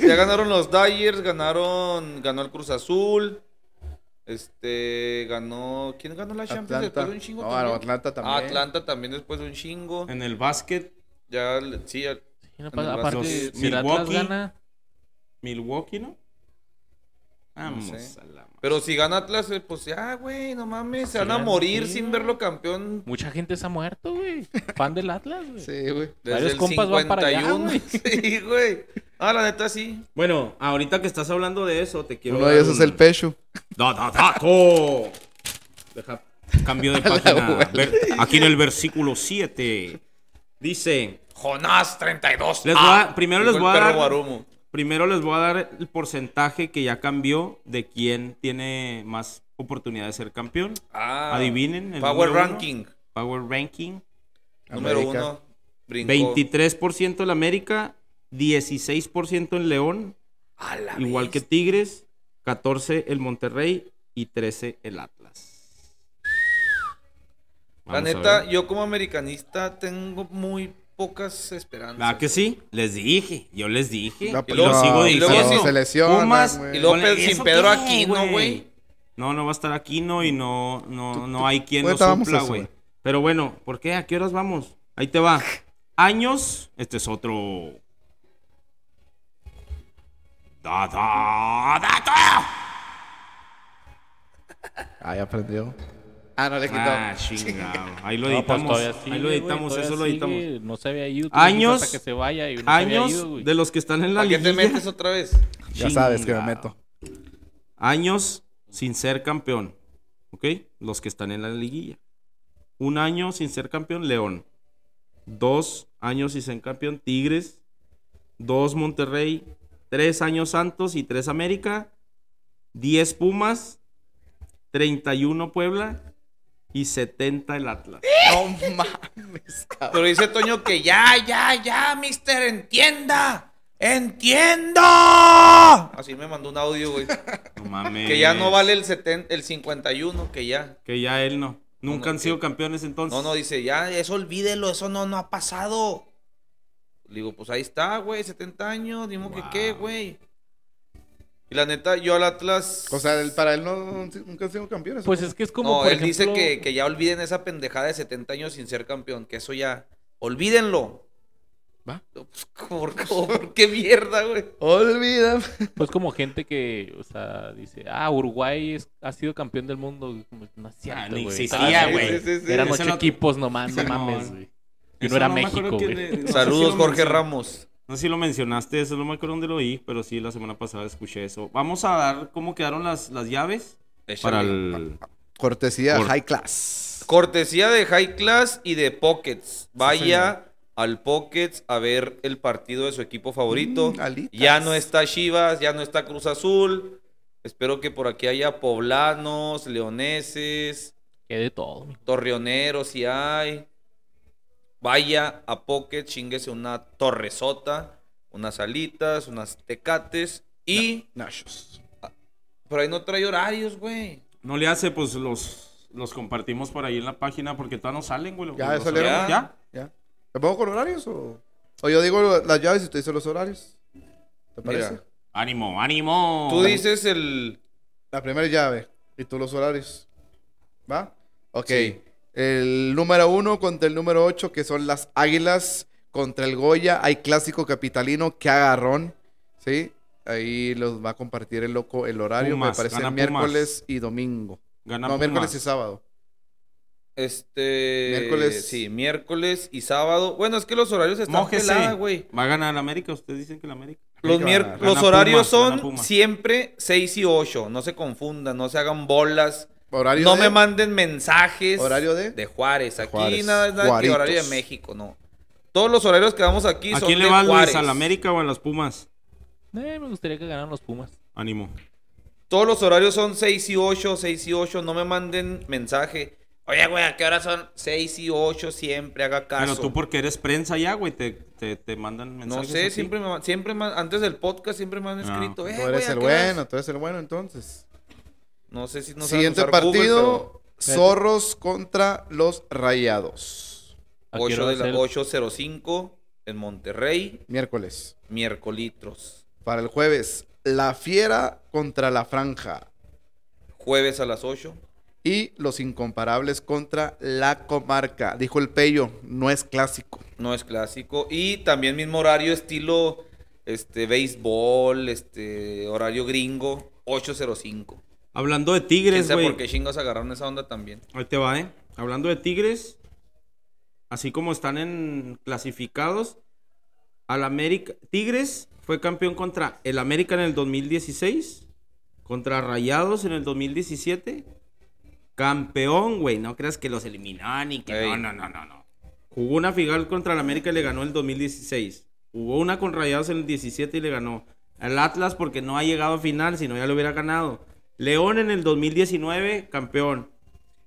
ya ganaron los Dyers, ganaron, ganó el Cruz Azul. Este, ganó, ¿quién ganó la Champions después de un chingo No, también? Atlanta también. Ah, Atlanta también después de un chingo. En el básquet, Ya, le- sí, ya- Sí, no en pasa- el aparte, Los si Milwaukee. gana, Milwaukee, ¿no? Vamos sé. a la ma- pero si gana Atlas, eh, pues ya, güey, no mames, se van a morir sí, sin verlo campeón mucha gente se ha muerto, güey. Fan del Atlas, güey. Sí, güey. desde Varios el compas van para allá, 51. güey. Sí, güey. Ah, la neta sí. Bueno, ahorita que estás hablando de eso, te quiero Uno de esos es el Pecho. Da, da, dato. Deja, cambio de página. Ver- aquí en el versículo 7 dice, Jonás 32. Les voy a- primero les voy a dar- Guarumo. Primero les voy a dar el porcentaje que ya cambió de quién tiene más oportunidad de ser campeón. Ah, Adivinen. el Power uno. Ranking. Power Ranking. Número América. uno. Brincó. 23% el América, 16% en León, A la igual que. Tigres, 14 el Monterrey y 13 el Atlas. La Vamos neta, yo como americanista tengo muy pocas esperanzas. ¿Verdad que sí? Les dije, yo les dije. No, y luego- lo sigo y luego diciendo. se Pumas. Y luego Con- Pe- ¿eso sin Pedro qué, Aquino, güey. No, no va a estar Aquino y no, no, no hay quien lo supla, güey. Pero bueno, ¿por qué? ¿A qué horas vamos? Ahí te va. Años, este es otro. Da, da, da, Ah, ya aprendió. Ah, no le quitó. Ah, chingado. Ahí lo No, pues editamos. Ahí lo editamos, eso lo sigue. editamos. No se había ido. Años- dijiste hasta que se vaya y no se había Años ido, de los que están en la ¿Para qué te liguilla. metes otra vez? ya sabes que me meto. Años sin ser campeón. ¿Ok? Los que están en la liguilla. Un año sin ser campeón, León. Dos años sin ser campeón, Tigres. Dos, Monterrey. Tres años Santos y tres América. Diez Pumas. 31 Puebla. Y 70 el Atlas. No mames, cabrón. Pero dice Toño que ya, ya, ya, mister, entienda. ¡Entienda! Así me mandó un audio, güey. No mames. Que ya no vale el, 70, el 51, que ya. Que ya él no. Nunca no, han sido que- campeones entonces. No, no, dice, ya, eso olvídelo, eso no, no ha pasado. Le digo, pues ahí está, güey, 70 años, dimos que qué, Wow. güey. Y la neta, yo al Atlas... O sea, él- para él no, nunca han sido campeones. Pues es que es como. no, por él dice que, que ya olviden esa pendejada de 70 años sin ser campeón, que eso ya, olvídenlo. ¿Va? Pues, ¿por, por- qué mierda, güey? Olvida. Pues como gente que, o sea, dice, ah, Uruguay es- ha sido campeón del mundo. no es cierto, Ah, ni güey. existía, Ah, güey. Sí, sí, sí. Eran ocho no- equipos nomás, no mames, güey. Y no era México, güey. Saludos, Jorge. Ramos. No sé si lo mencionaste, eso no me acuerdo dónde lo oí, pero sí, la semana pasada escuché eso. Vamos a dar cómo quedaron las, las llaves para el... Cortesía Cor- High Class. Cortesía de High Class y de Pockets. Vaya al Pockets a ver el partido de su equipo favorito. Mm, ya no está Chivas, ya no está Cruz Azul. Espero que por aquí haya poblanos, leoneses, Que de todo, torreoneros si hay. Vaya a Pocket, chinguese una torresota, unas alitas, unas tecates y Nachos. por ahí no trae horarios, güey. No le hace, pues los, los compartimos por ahí en la página porque todavía no salen, güey. Ya. ¿Ya? ¿Ya? ¿Ya? ¿Me pongo con horarios o...? O yo digo las llaves y tú dices los horarios. ¿Te parece? Mira. ¡Ánimo, ánimo! Tú dices el La primera llave y tú los horarios. ¿Va? Ok. Sí. El número uno contra el número ocho, que son las Águilas contra el Goya. Hay clásico capitalino, que agarrón. ¿Sí? Ahí los va a compartir el loco el horario. Pumas, me parece miércoles y domingo. Gana no, miércoles y sábado. Este. Miércoles. Sí, miércoles y sábado. Bueno, es que los horarios están Mójese. pelada, güey. Va a ganar América, ustedes dicen que la América. Los, los horarios Pumas, son siempre 6 y 8. No se confundan, no se hagan bolas. Horario No de- me manden mensajes. ¿Horario de? De Juárez. Aquí Juárez. nada, nada que horario de México, no. Todos los horarios que damos aquí ¿A son quién de le va Luis? Juárez. ¿A la América o a las Pumas? Eh, me gustaría que ganaran los Pumas. Ánimo. Todos los horarios son 6 y 8, 6 y 8. No me manden mensaje. Oye, güey, ¿a qué hora son? 6 y 8 siempre, haga caso. Pero tú porque eres prensa ya, güey, te, te, te mandan No mensajes sé, así. siempre me, siempre me- antes del podcast siempre me han Ah. escrito. Eh, Tú güey, eres ¿a el bueno, tú eres el bueno entonces. No sé si no Siguiente usar Google, partido, pero- Zorros contra los Rayados. ¿A qué 8 hora de la ser? 805 en Monterrey, Miércoles. miércolitros. Para el jueves, La Fiera contra la Franja. Jueves a las 8. Y los incomparables contra la comarca. Dijo el Pello, no es clásico. No es clásico. Y también mismo horario estilo este béisbol, este horario gringo, 805. Hablando de ¿Quién Tigres, güey. por qué chingos agarraron esa onda también? Ahí te va, ¿eh? Hablando de Tigres, así como están en clasificados, al América. Tigres fue campeón contra el América en el 2016, contra Rayados en el 2017. Campeón, güey. No creas que los eliminaron y que Ey. no, no, no, no, no. Jugó una final contra el América y le ganó en el 2016. Jugó una con Rayados en el 17 y le ganó. Al Atlas porque no ha llegado a final, si no ya lo hubiera ganado. León en el 2019, campeón.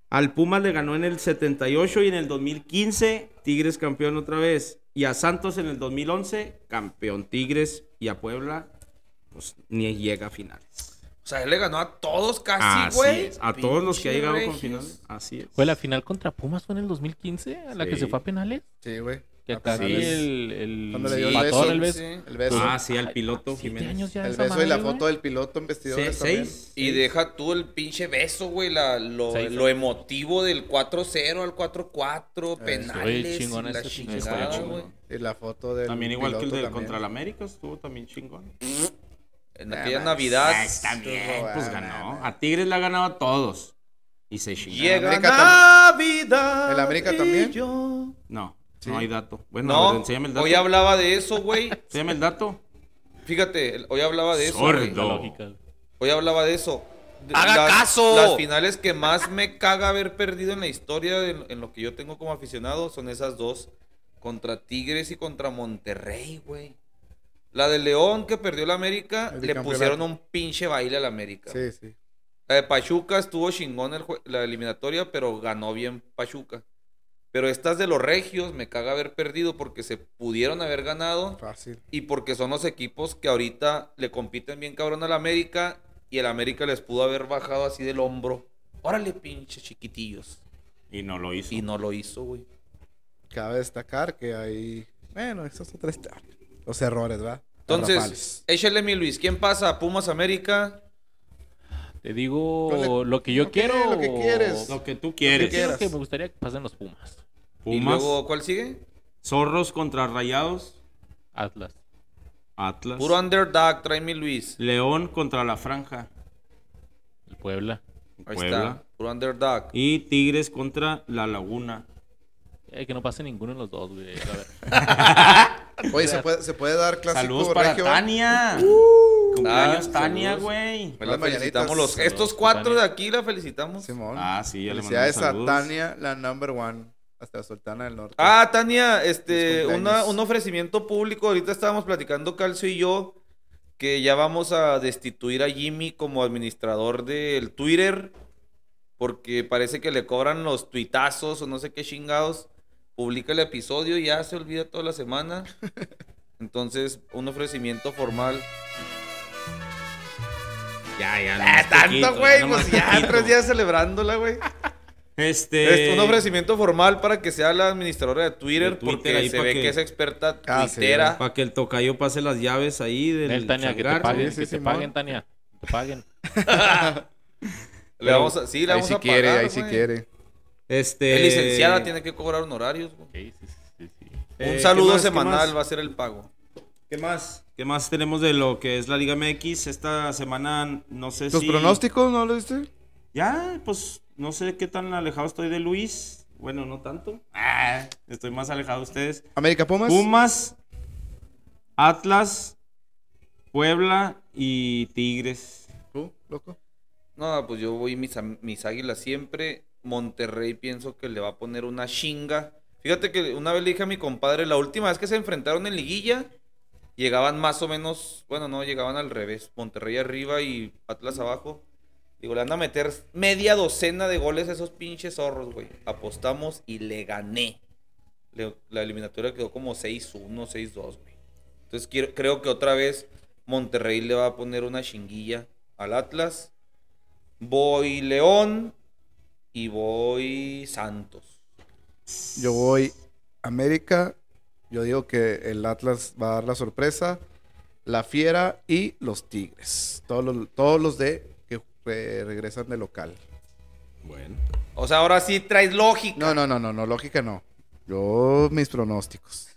Al Pumas le ganó en el 78 y en el 2015, Tigres campeón otra vez. Y a Santos en el 2011, campeón Tigres. Y a Puebla, pues ni llega a finales. O sea, él le ganó a todos casi, Así güey. es. A todos los que ha llegado con finales. Así es. Fue la final contra Pumas fue en el 2015, a la que se fue a penales. Sí, güey. Que A acá sí penales. el, el Cuando le dio el beso, el beso. Sí. El beso. Ah, sí, al piloto Jiménez. años ya el beso y la foto del piloto en vestidores Se- también. seis. Y deja tú el pinche beso, güey, la, lo, Seis. lo emotivo del 4-0 al 4-4, penales, chingón y la chingada, juego. güey. Y la foto del También igual que el de también. contra el América, estuvo también chingón. En Ah, aquella. Navidad Ah, está bien, pues Ah, ganó. A Tigres le ha ganado a todos. Y se chingó. llega Navidad. ¿El América también? No, Sí. no hay dato. Bueno, ver, No, enséñame el dato. hoy hablaba de eso, güey. Enséñame el dato. Fíjate, hoy hablaba de eso. Sordo. Hoy hablaba de eso. ¡Haga las- caso! Las finales que más me caga haber perdido en la historia, de- en lo que yo tengo como aficionado, son esas dos. Contra Tigres y contra Monterrey, güey. La de León que perdió la América, El le pusieron un pinche baile a la América. Sí, sí. La de Pachuca estuvo chingón el la eliminatoria, pero ganó bien Pachuca. Pero estas de los regios me caga haber perdido porque se pudieron haber ganado Fácil. y porque son los equipos que ahorita le compiten bien cabrón al América y el América les pudo haber bajado así del hombro. Órale, pinche chiquitillos. Y no lo hizo. Y no lo hizo, güey. Cabe destacar que hay. Bueno, eso es otra historia. Los errores, ¿verdad? Entonces, échale mi Luis. ¿Quién pasa? Pumas América. Te digo lo que yo lo que- quiero. lo que quieres. Lo que tú quieres. quieras. que me gustaría que pasen los Pumas. Y luego, ¿cuál sigue? Zorros contra Rayados, Atlas. Atlas. Puro underdog, trae mi Luis. León contra la Franja, El Puebla. Ahí Puebla. está. Puro underdog. Y Tigres contra la Laguna. Eh, que no pase ninguno de los dos, güey. A ver. Oye, ¿se puede, se puede dar clásico Saludos para regio? Tania. Cumpleaños Ah, Tania, güey. Pues la felicitamos los, estos cuatro Tania. de aquí la felicitamos. Simón. Ah, sí, ya le Felicidades mandamos a saludos. Tania, la number one. Hasta la Sultana del Norte. Ah, Tania, este, una- un ofrecimiento público. Ahorita estábamos platicando Calcio y yo que ya vamos a destituir a Jimmy como administrador del Twitter porque parece que le cobran los tuitazos o no sé qué chingados. Publica el episodio y ya se olvida toda la semana. Entonces, un ofrecimiento formal. Ya, ya. Ah, tanto, güey, pues ya poquito. tres días celebrándola, güey. Este. Es un ofrecimiento formal para que sea la administradora de Twitter, De Twitter, porque ahí se ve que- que... es experta Ah, sí. Para que el tocayo pase las llaves ahí del Nel, Tania, que te changarro. paguen, Sí, sí, que te paguen, Tania. Que te paguen. le vamos a, sí, le ahí vamos sí a quiere, pagar, ahí güey. quiere. Este. Es licenciada, tiene que cobrar honorarios. güey. Ok, sí, sí, sí, sí. Eh, Un ¿qué saludo más, semanal va a ser el pago. ¿Qué más? ¿Qué más tenemos de lo que es la Liga MX? Esta semana no sé ¿Tus si... pronósticos no lo viste? Ya, pues no sé qué tan alejado estoy de Luis. Bueno, no tanto. Ah, estoy más alejado de ustedes. América Pumas. Pumas, Atlas, Puebla y Tigres. ¿Tú, loco? No, pues yo voy mis, mis águilas siempre. Monterrey pienso que le va a poner una chinga. Fíjate que una vez le dije a mi compadre, la última vez que se enfrentaron en liguilla, llegaban más o menos, bueno, no, llegaban al revés. Monterrey arriba y Atlas abajo. Digo, le van a meter media docena de goles a esos pinches zorros, güey. Apostamos y le gané. La eliminatoria quedó como 6-1, 6-2, güey. Entonces creo que otra vez Monterrey le va a poner una chinguilla al Atlas. Voy León y voy Santos. Yo voy América. Yo digo que el Atlas va a dar la sorpresa. La Fiera y los Tigres. Todos todos los de que eh, regresan de local. Bueno. O sea, ahora sí traes lógica. No, no, no, no, no, lógica no. Yo, mis pronósticos.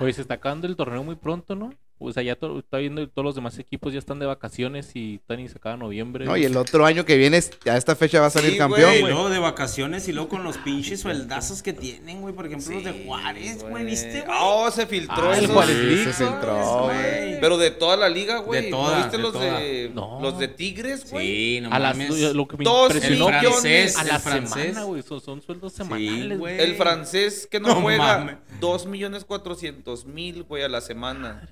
Oye, se está acabando el torneo muy pronto, ¿no? O sea, ya to- está viendo todos los demás equipos ya están de vacaciones y Tani se acaba en noviembre. No, y el otro año que viene, ya esta fecha va a salir Sí, campeón, güey. luego de vacaciones y luego con los pinches sueldazos que tienen, güey. Por ejemplo, los de Juárez, güey. ¿Viste, güey? Oh, se filtró Ah, el. Juárez Sí, se filtró, güey. Pero de toda la liga, güey. De ¿No toda, viste de los toda. de No. los de Tigres, güey? Sí, no a las, mames. lo que me Dos impresionó El que francés, a la francés. semana, güey, son, son sueldos semanales, güey. güey. El francés que no, No juega mames. 2 millones 400 mil, güey, a la semana.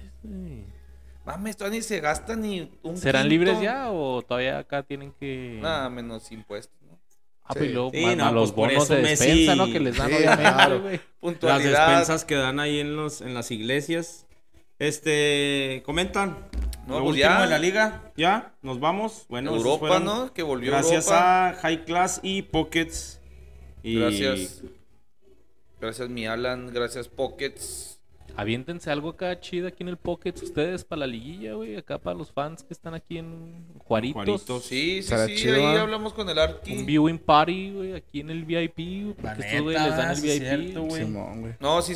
Mames, todavía ni se gasta ni un ¿Serán quinto. libres ya o todavía acá tienen que...? Nada, menos impuestos, ¿no? Ah, Sí. pues y luego Sí, no, los pues bonos de Messi- despensa, ¿no? Que les dan, Sí, obviamente, claro. güey. Las despensas que dan ahí en los en las iglesias. Este, comentan. No, pues ya. de la liga, ya, nos vamos. Bueno, Europa, fueron ¿no? Que volvió Gracias Europa. a High Class y Pockets. Y Gracias. Gracias, mi Alan. Gracias, Pockets. Aviéntense algo acá chido aquí en el Pocket ustedes para la liguilla, güey. Acá para los fans que están aquí en Juaritos. Juaritos. Sí, sí, sí. chido, ahí hablamos con el Arki. Un viewing party, güey, aquí en el VIP, güey. Porque estos güey neta, les dan el sí VIP. cierto, güey. Simón, güey. No, sí,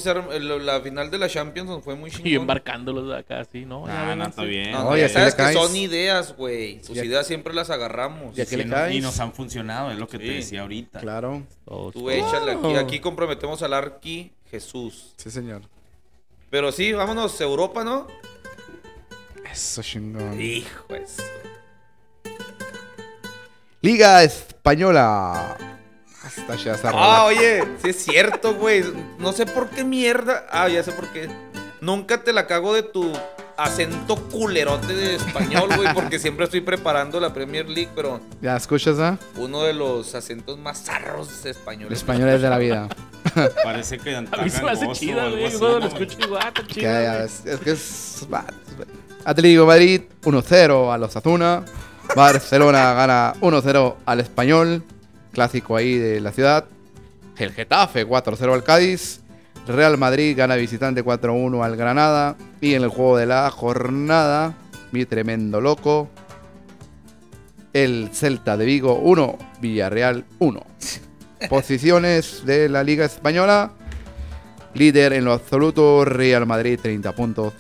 la final de la Champions fue muy Y chingón. embarcándolos acá, así, ¿no? Ya Ah, no, está bien. No, no, Oye, ya así sabes que son ideas, güey. Sus Ya- ideas siempre las agarramos. Ya que Sí, le caes. y nos han funcionado, es lo que te Sí. decía ahorita. Claro. Todos, Tú échale aquí. Wow. Aquí comprometemos al Arki Jesús. Sí, señor. Pero sí, vámonos, Europa, ¿no? Eso chingón. Hijo eso. Liga Española. Hasta ya Ah, oye, sí es cierto, güey. No sé por qué mierda. Ah, ya sé por qué. Nunca te la cago de tu acento culerote de español, güey, porque siempre estoy preparando la Premier League, pero ¿Ya escuchas, ah? uno de los acentos más zarros españoles. Españoles de la vida. Parece que A mí se me hace chida, güey. Cuando lo escucho igual, güey. es, es que es. Atlético Madrid 1-0 a los Azuna. Barcelona gana 1-0 al Español. Clásico ahí de la ciudad. El Getafe 4-0 al Cádiz. Real Madrid gana visitante 4-1 al Granada. Y en el juego de la jornada, mi tremendo loco. El Celta de Vigo 1, Villarreal 1. Posiciones de la Liga Española. Líder en lo absoluto, Real Madrid 30 puntos.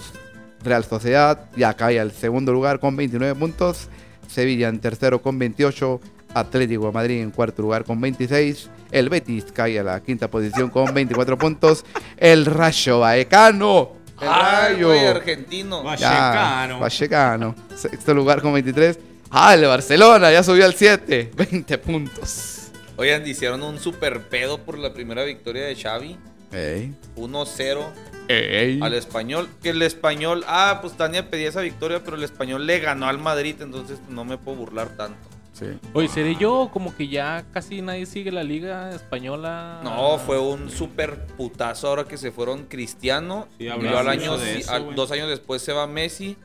Real Sociedad ya cae al segundo lugar con 29 puntos. Sevilla en tercero con 28. Atlético de Madrid en cuarto lugar con 26. El Betis cae a la quinta posición con 24 puntos. El Rayo Vallecano. El Ay, Rayo. argentino. Vaya. Ya, Vallecano. Vallecano. Sexto lugar con 23. Ah, el Barcelona ya subió al 7. 20 puntos. Oigan, hicieron un super pedo por la primera victoria de Xavi. Ey. 1-0 Ey. al español. Que el español, ah, pues Tania pedía esa victoria, pero el español le ganó al Madrid, entonces pues, no me puedo burlar tanto. Sí. Oye, seré yo como que ya casi nadie sigue la liga española. No, fue un super putazo ahora que se fueron Cristiano. Sí, y al año, eso, al- dos años después se va Messi.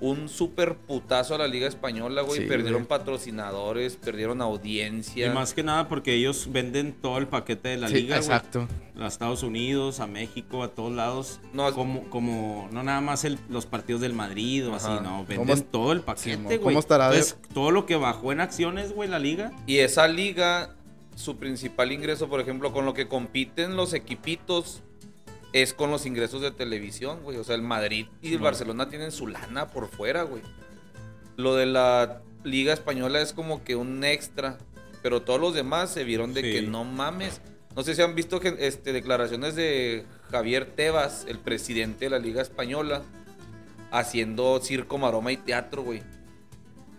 Un super putazo a la liga española, güey. Sí, perdieron güey. patrocinadores, perdieron audiencia. Y más que nada porque ellos venden todo el paquete de la Sí, liga, güey. exacto. A Estados Unidos, a México, a todos lados. No, como, como, no nada más el- los partidos del Madrid o Ajá. así, no. ¿Cómo Venden todo el paquete, güey. ¿cómo estará de- Entonces, todo lo que bajó en acciones, güey, la liga. Y esa liga, su principal ingreso, por ejemplo, con lo que compiten los equipitos, es con los ingresos de televisión, güey. O sea, el Madrid y el. Barcelona tienen su lana por fuera, güey. Lo de la liga española es como que un extra. Pero todos los demás se vieron de Sí. que no mames. No sé si han visto que, este, declaraciones de Javier Tebas, el presidente de la liga española, haciendo circo, maroma y teatro, güey.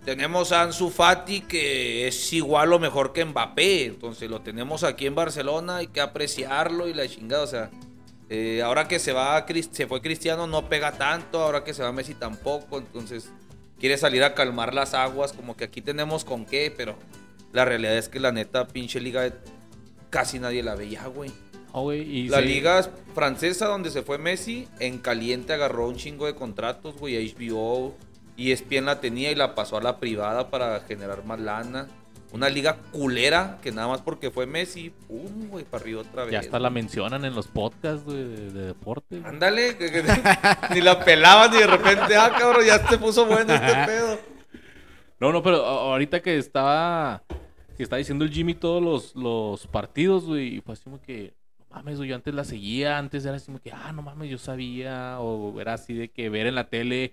Tenemos a Ansu Fati que es igual o mejor que Mbappé. Entonces lo tenemos aquí en Barcelona, hay que apreciarlo y la chingada. O sea, eh, ahora que se va se fue Cristiano no pega tanto, ahora que se va Messi tampoco. Entonces quiere salir a calmar las aguas, como que aquí tenemos con qué, pero la realidad es que la neta pinche liga casi nadie la veía, güey. Y La sí. liga francesa donde se fue Messi, en caliente agarró un chingo de contratos, güey, HBO, ESPN la tenía y la pasó a la privada para generar más lana. Una liga culera que nada más porque fue Messi, pum, güey, para arriba otra vez. Ya hasta la mencionan en los podcasts de, de deporte. Ándale, que- que- ni la pelaban y de repente, ah, cabrón, ya se puso bueno este pedo. No, no, pero ahorita que estaba que está diciendo el Jimmy todos los, los partidos, güey, y fue así como que, no mames, güey, yo antes la seguía, antes era así como que, ah, no mames, yo sabía, o era así de que ver en la tele,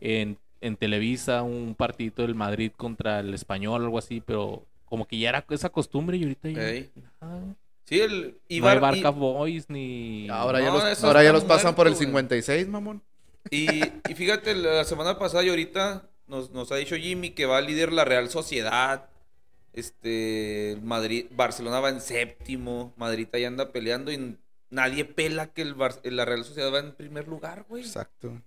en, en Televisa, un partidito del Madrid contra el Español, algo así, pero como que ya era esa costumbre y ahorita ya... Ey. nada, güey. Sí, el no hay Barca y- Boys ni... Ahora ya los, ahora ya los pasan por el muerto, güey. 56, mamón. Y, y fíjate, la semana pasada y ahorita nos, nos ha dicho Jimmy que va a líder la Real Sociedad. Este, Madrid, Barcelona va en séptimo, Madrid ahí anda peleando y nadie pela que el Bar- la Real Sociedad va en primer lugar, güey. Exacto.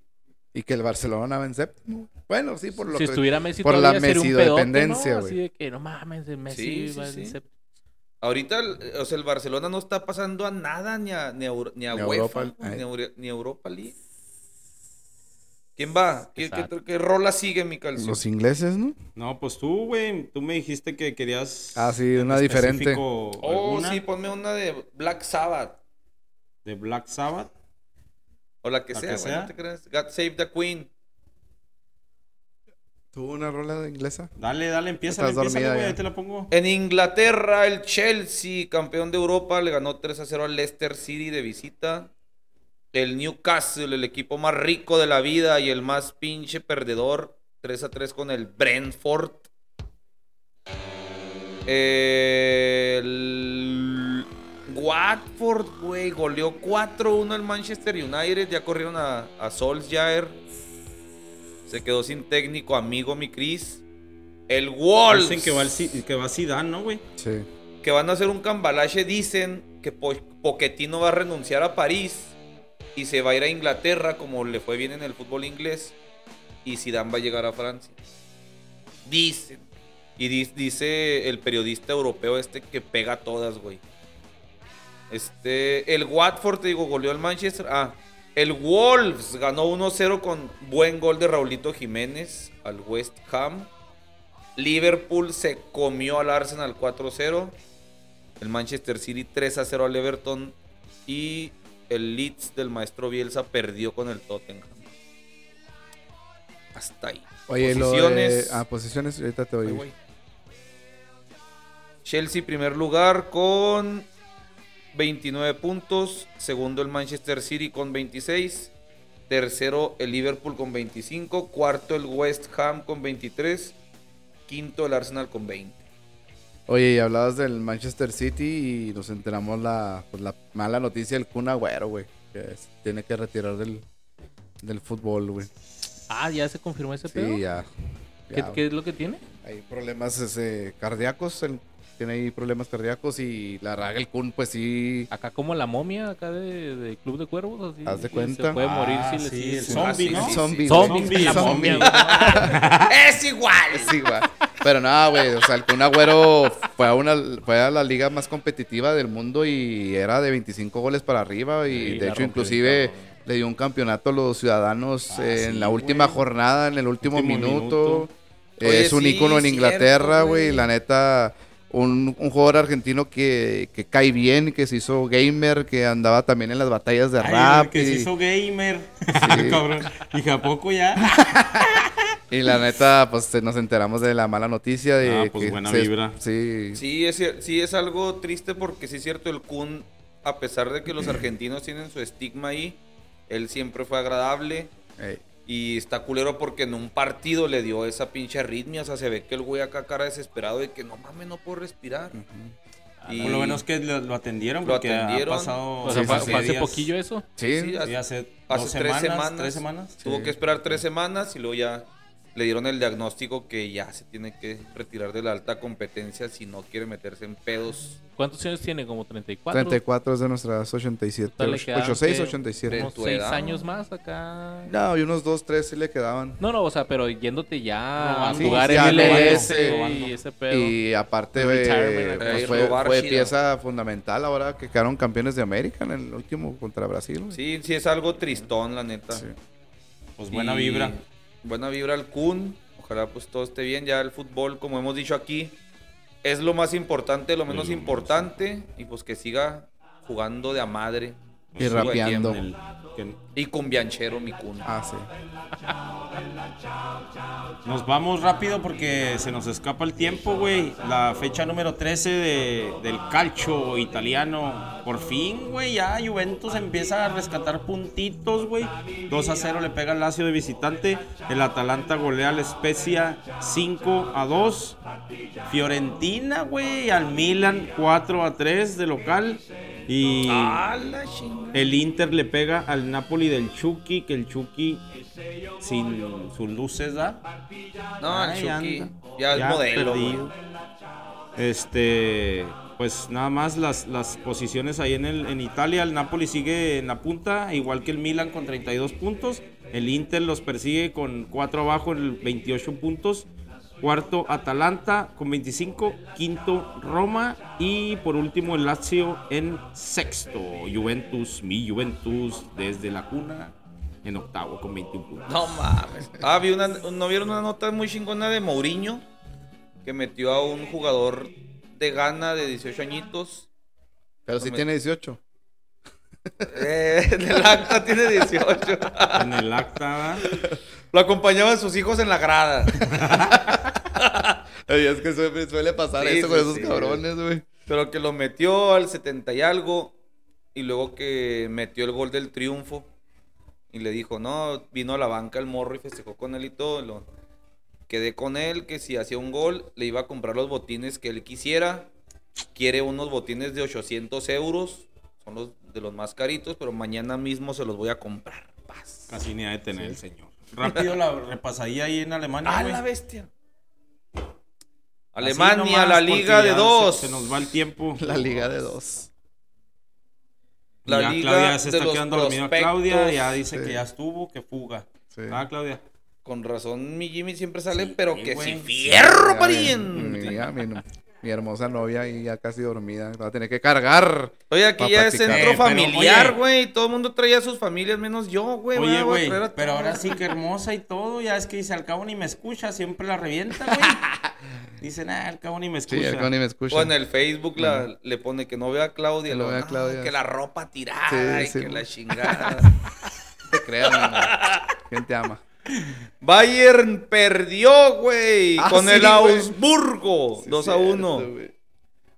Y que el Barcelona va en séptimo. Bueno, sí, por lo si que... estuviera Messi por la pedote, ¿no? güey. Así de que no mames, Messi Sí, sí, va en sí. sep- Ahorita, el- o sea, el Barcelona no está pasando a nada, ni a, ni a, ni a Ni UEFA, Europa, ni, a ni a Europa League. ¿Quién va? ¿Qué, qué, qué rola sigue, mi calcio? Los ingleses, ¿no? No, pues tú, güey, tú me dijiste que querías... Ah, sí, una diferente. Oh, alguna sí, ponme una de Black Sabbath. De Black Sabbath. O la que La sea, que güey, sea. no te creas. God Save the Queen. ¿Tuvo una rola de inglesa? Dale, dale, empieza, Estás empieza, dormida güey, ahí te la pongo. En Inglaterra, el Chelsea, campeón de Europa, le ganó 3 a 0 al Leicester City de visita. El Newcastle, el equipo más rico de la vida y el más pinche perdedor, 3 a 3 con el Brentford. El Watford, güey, goleó 4-1 al Manchester United. Ya corrieron a, a Solskjaer. Se quedó sin técnico, amigo mi Chris. El Wolves Dicen que va, el, que va Zidane, ¿no, güey? Sí. que van a hacer un cambalache, dicen que Po- Pochettino va a renunciar a París y se va a ir a Inglaterra como le fue bien en el fútbol inglés y Zidane va a llegar a Francia. Dicen. Y di- dice el periodista europeo este que pega todas, güey. Este, el Watford, te digo, goleó al Manchester. Ah, el Wolves ganó 1-0 con buen gol de Raulito Jiménez al West Ham. Liverpool se comió al Arsenal 4-0. El Manchester City 3-0 al Everton. Y el Leeds del maestro Bielsa perdió con el Tottenham. Hasta ahí. Oye, lo de... Posiciones. Ah, posiciones, ahorita te güey. Chelsea primer lugar con 29 puntos. Segundo el Manchester City con 26. Tercero el Liverpool con 25. Cuarto el West Ham con 23. Quinto el Arsenal con 20. Oye, y hablabas del Manchester City y nos enteramos la, pues, la mala noticia del Kun Agüero, güey. Que es- tiene que retirar del, del fútbol, güey. Ah, ya se confirmó ese pedo. Sí, ya. ¿Qué, ya. qué es lo que tiene? Hay problemas ese, cardíacos, el- tiene ahí problemas cardíacos y la raga el Kun, pues sí. Acá como la momia acá de, de Club de Cuervos. Así, Haz de cuenta. Se puede morir Ah, si le sí, sigue- el sí. zombie, ¿no? Zombie, Zombie, Zombie, la zombie. momia. güey. ¡Es igual! Sí, güey. Pero nada, güey. O sea, el Kun Agüero fue a, una, fue a la liga más competitiva del mundo y era de 25 goles para arriba. Y Sí, de hecho, inclusive le dio un campeonato a los ciudadanos Ah, eh, en la última güey. jornada, en el último, Último minuto. minuto. Eh, Oye, es un sí, ícono en cierto, Inglaterra, güey. La neta, un, un jugador argentino que, que cae bien, que se hizo gamer, que andaba también en las batallas de Ay, rap. que se hizo gamer. Sí. Cabrón. Dije, ¿a poco ya? Y la neta, pues eh, nos enteramos de la mala noticia de Ah, pues, que buena se- vibra. Sí, Sí es, sí, es algo triste porque sí es cierto, el Kun, a pesar de que los argentinos tienen su estigma ahí, él siempre fue agradable. Y está culero porque en un partido le dio esa pinche arritmia. O sea, se ve que el güey acá cara desesperado de que no mames, no puedo respirar. Y- Por lo menos que lo, lo atendieron Lo porque atendieron. ha pasado... O sea, Sí, hace días. poquillo eso. Sí, Sí, hace, Hace dos tres semanas, semanas. tres semanas. Tuvo que esperar tres semanas y luego ya le dieron el diagnóstico que ya se tiene que retirar de la alta competencia si no quiere meterse en pedos. ¿Cuántos años tiene? ¿Como 34? 34 es de 87. Sea, le quedaron, 86, ¿qué? 87. Unos tu seis edad, años ¿no? más acá. No, y unos 2, 3 sí le quedaban. No, no, o sea, pero yéndote ya a Robando. jugar Sí, ya MLS robando. y ese pedo. Y aparte eh, pues, eh, fue, fue pieza fundamental ahora que quedaron campeones de América en el último contra Brasil. güey. Sí, sí es algo tristón, la neta. Sí. Pues buena Y vibra. Buena vibra al Kun. Ojalá pues todo esté bien. Ya el fútbol, como hemos dicho aquí, es lo más importante, lo menos importante. Y pues que siga jugando de a madre. Y rapeando. El- que- Y cumbianchero, mi Kun. Ah, sí. Nos vamos rápido porque se nos escapa el tiempo, güey. La fecha número 13 de- del calcio italiano. Por fin, güey, ya Juventus empieza a rescatar puntitos, güey. 2 a 0 le pega al Lazio de visitante. El Atalanta golea al Spezia 5 a 2. Fiorentina, güey, al Milan 4 a 3 de local. Y ¡Ah, el Inter le pega al Napoli del Chucky, que el Chucky sin sus luces da. No, el Chucky. anda. Ya es modelo. Este, pues nada más las, las posiciones ahí en, el, en Italia. El Napoli sigue en la punta, igual que el Milan con 32 puntos. El Inter los persigue con 4 abajo en 28 puntos. Cuarto Atalanta con 25. Quinto Roma. Y por último el Lazio en sexto. Juventus, mi Juventus desde la cuna en octavo con 21 puntos. No mames. Ah, vi una, ¿no vieron una nota muy chingona de Mourinho? Que metió a un jugador de Ghana de 18 añitos. Pero si tiene 18. Eh, en el acta tiene 18. En el acta. ¿verdad? Lo acompañaban sus hijos en la grada. Ay, es que suele, suele pasar Sí, eso con sí, esos sí, cabrones, güey. Pero que lo metió al 70 y algo. Y luego que metió el gol del triunfo. Y le dijo, no, vino a la banca el morro y festejó con él y todo. lo- Quedé con él que si hacía un gol le iba a comprar los botines que él quisiera. Quiere unos botines de 800 euros. Son los de los más caritos, pero mañana mismo se los voy a comprar. Paz. Casi ni ha de tener el señor. Rápido la repasadilla ahí en Alemania. ¡A güey. la bestia! Alemania, nomás, la liga de dos. Se, se nos va el tiempo. La liga de dos. La ya liga Claudia se de está los quedando dormida. Claudia ya dice Sí. que ya estuvo, que fuga. Sí. Ah, Claudia. Con razón, mi Jimmy siempre sale, Sí, pero que si fierro, pariente. Mi, hermosa novia y ya casi dormida. Va a tener que cargar. Oye, aquí ya es practicar. centro Eh, pero, familiar, oye. güey. Todo el mundo traía a sus familias, menos yo, güey. Oye, voy a güey, traer a pero todos. ahora sí que hermosa y todo. Ya es que dice, al cabo ni me escucha, siempre la revienta, güey. Dicen, ah, al cabo ni me Sí, escucha. el Connie me escucha. O en el Facebook la- le pone que no vea a Claudia. Que no luego, vea a "No, Claudia". Que la ropa tirada Sí, y sí, que güey. la chingada. te creas, mi amor. ¿Quién te ama? Bayern perdió, güey. Ah, con sí, el. Augsburgo. Sí, 2 a cierto, 1. güey.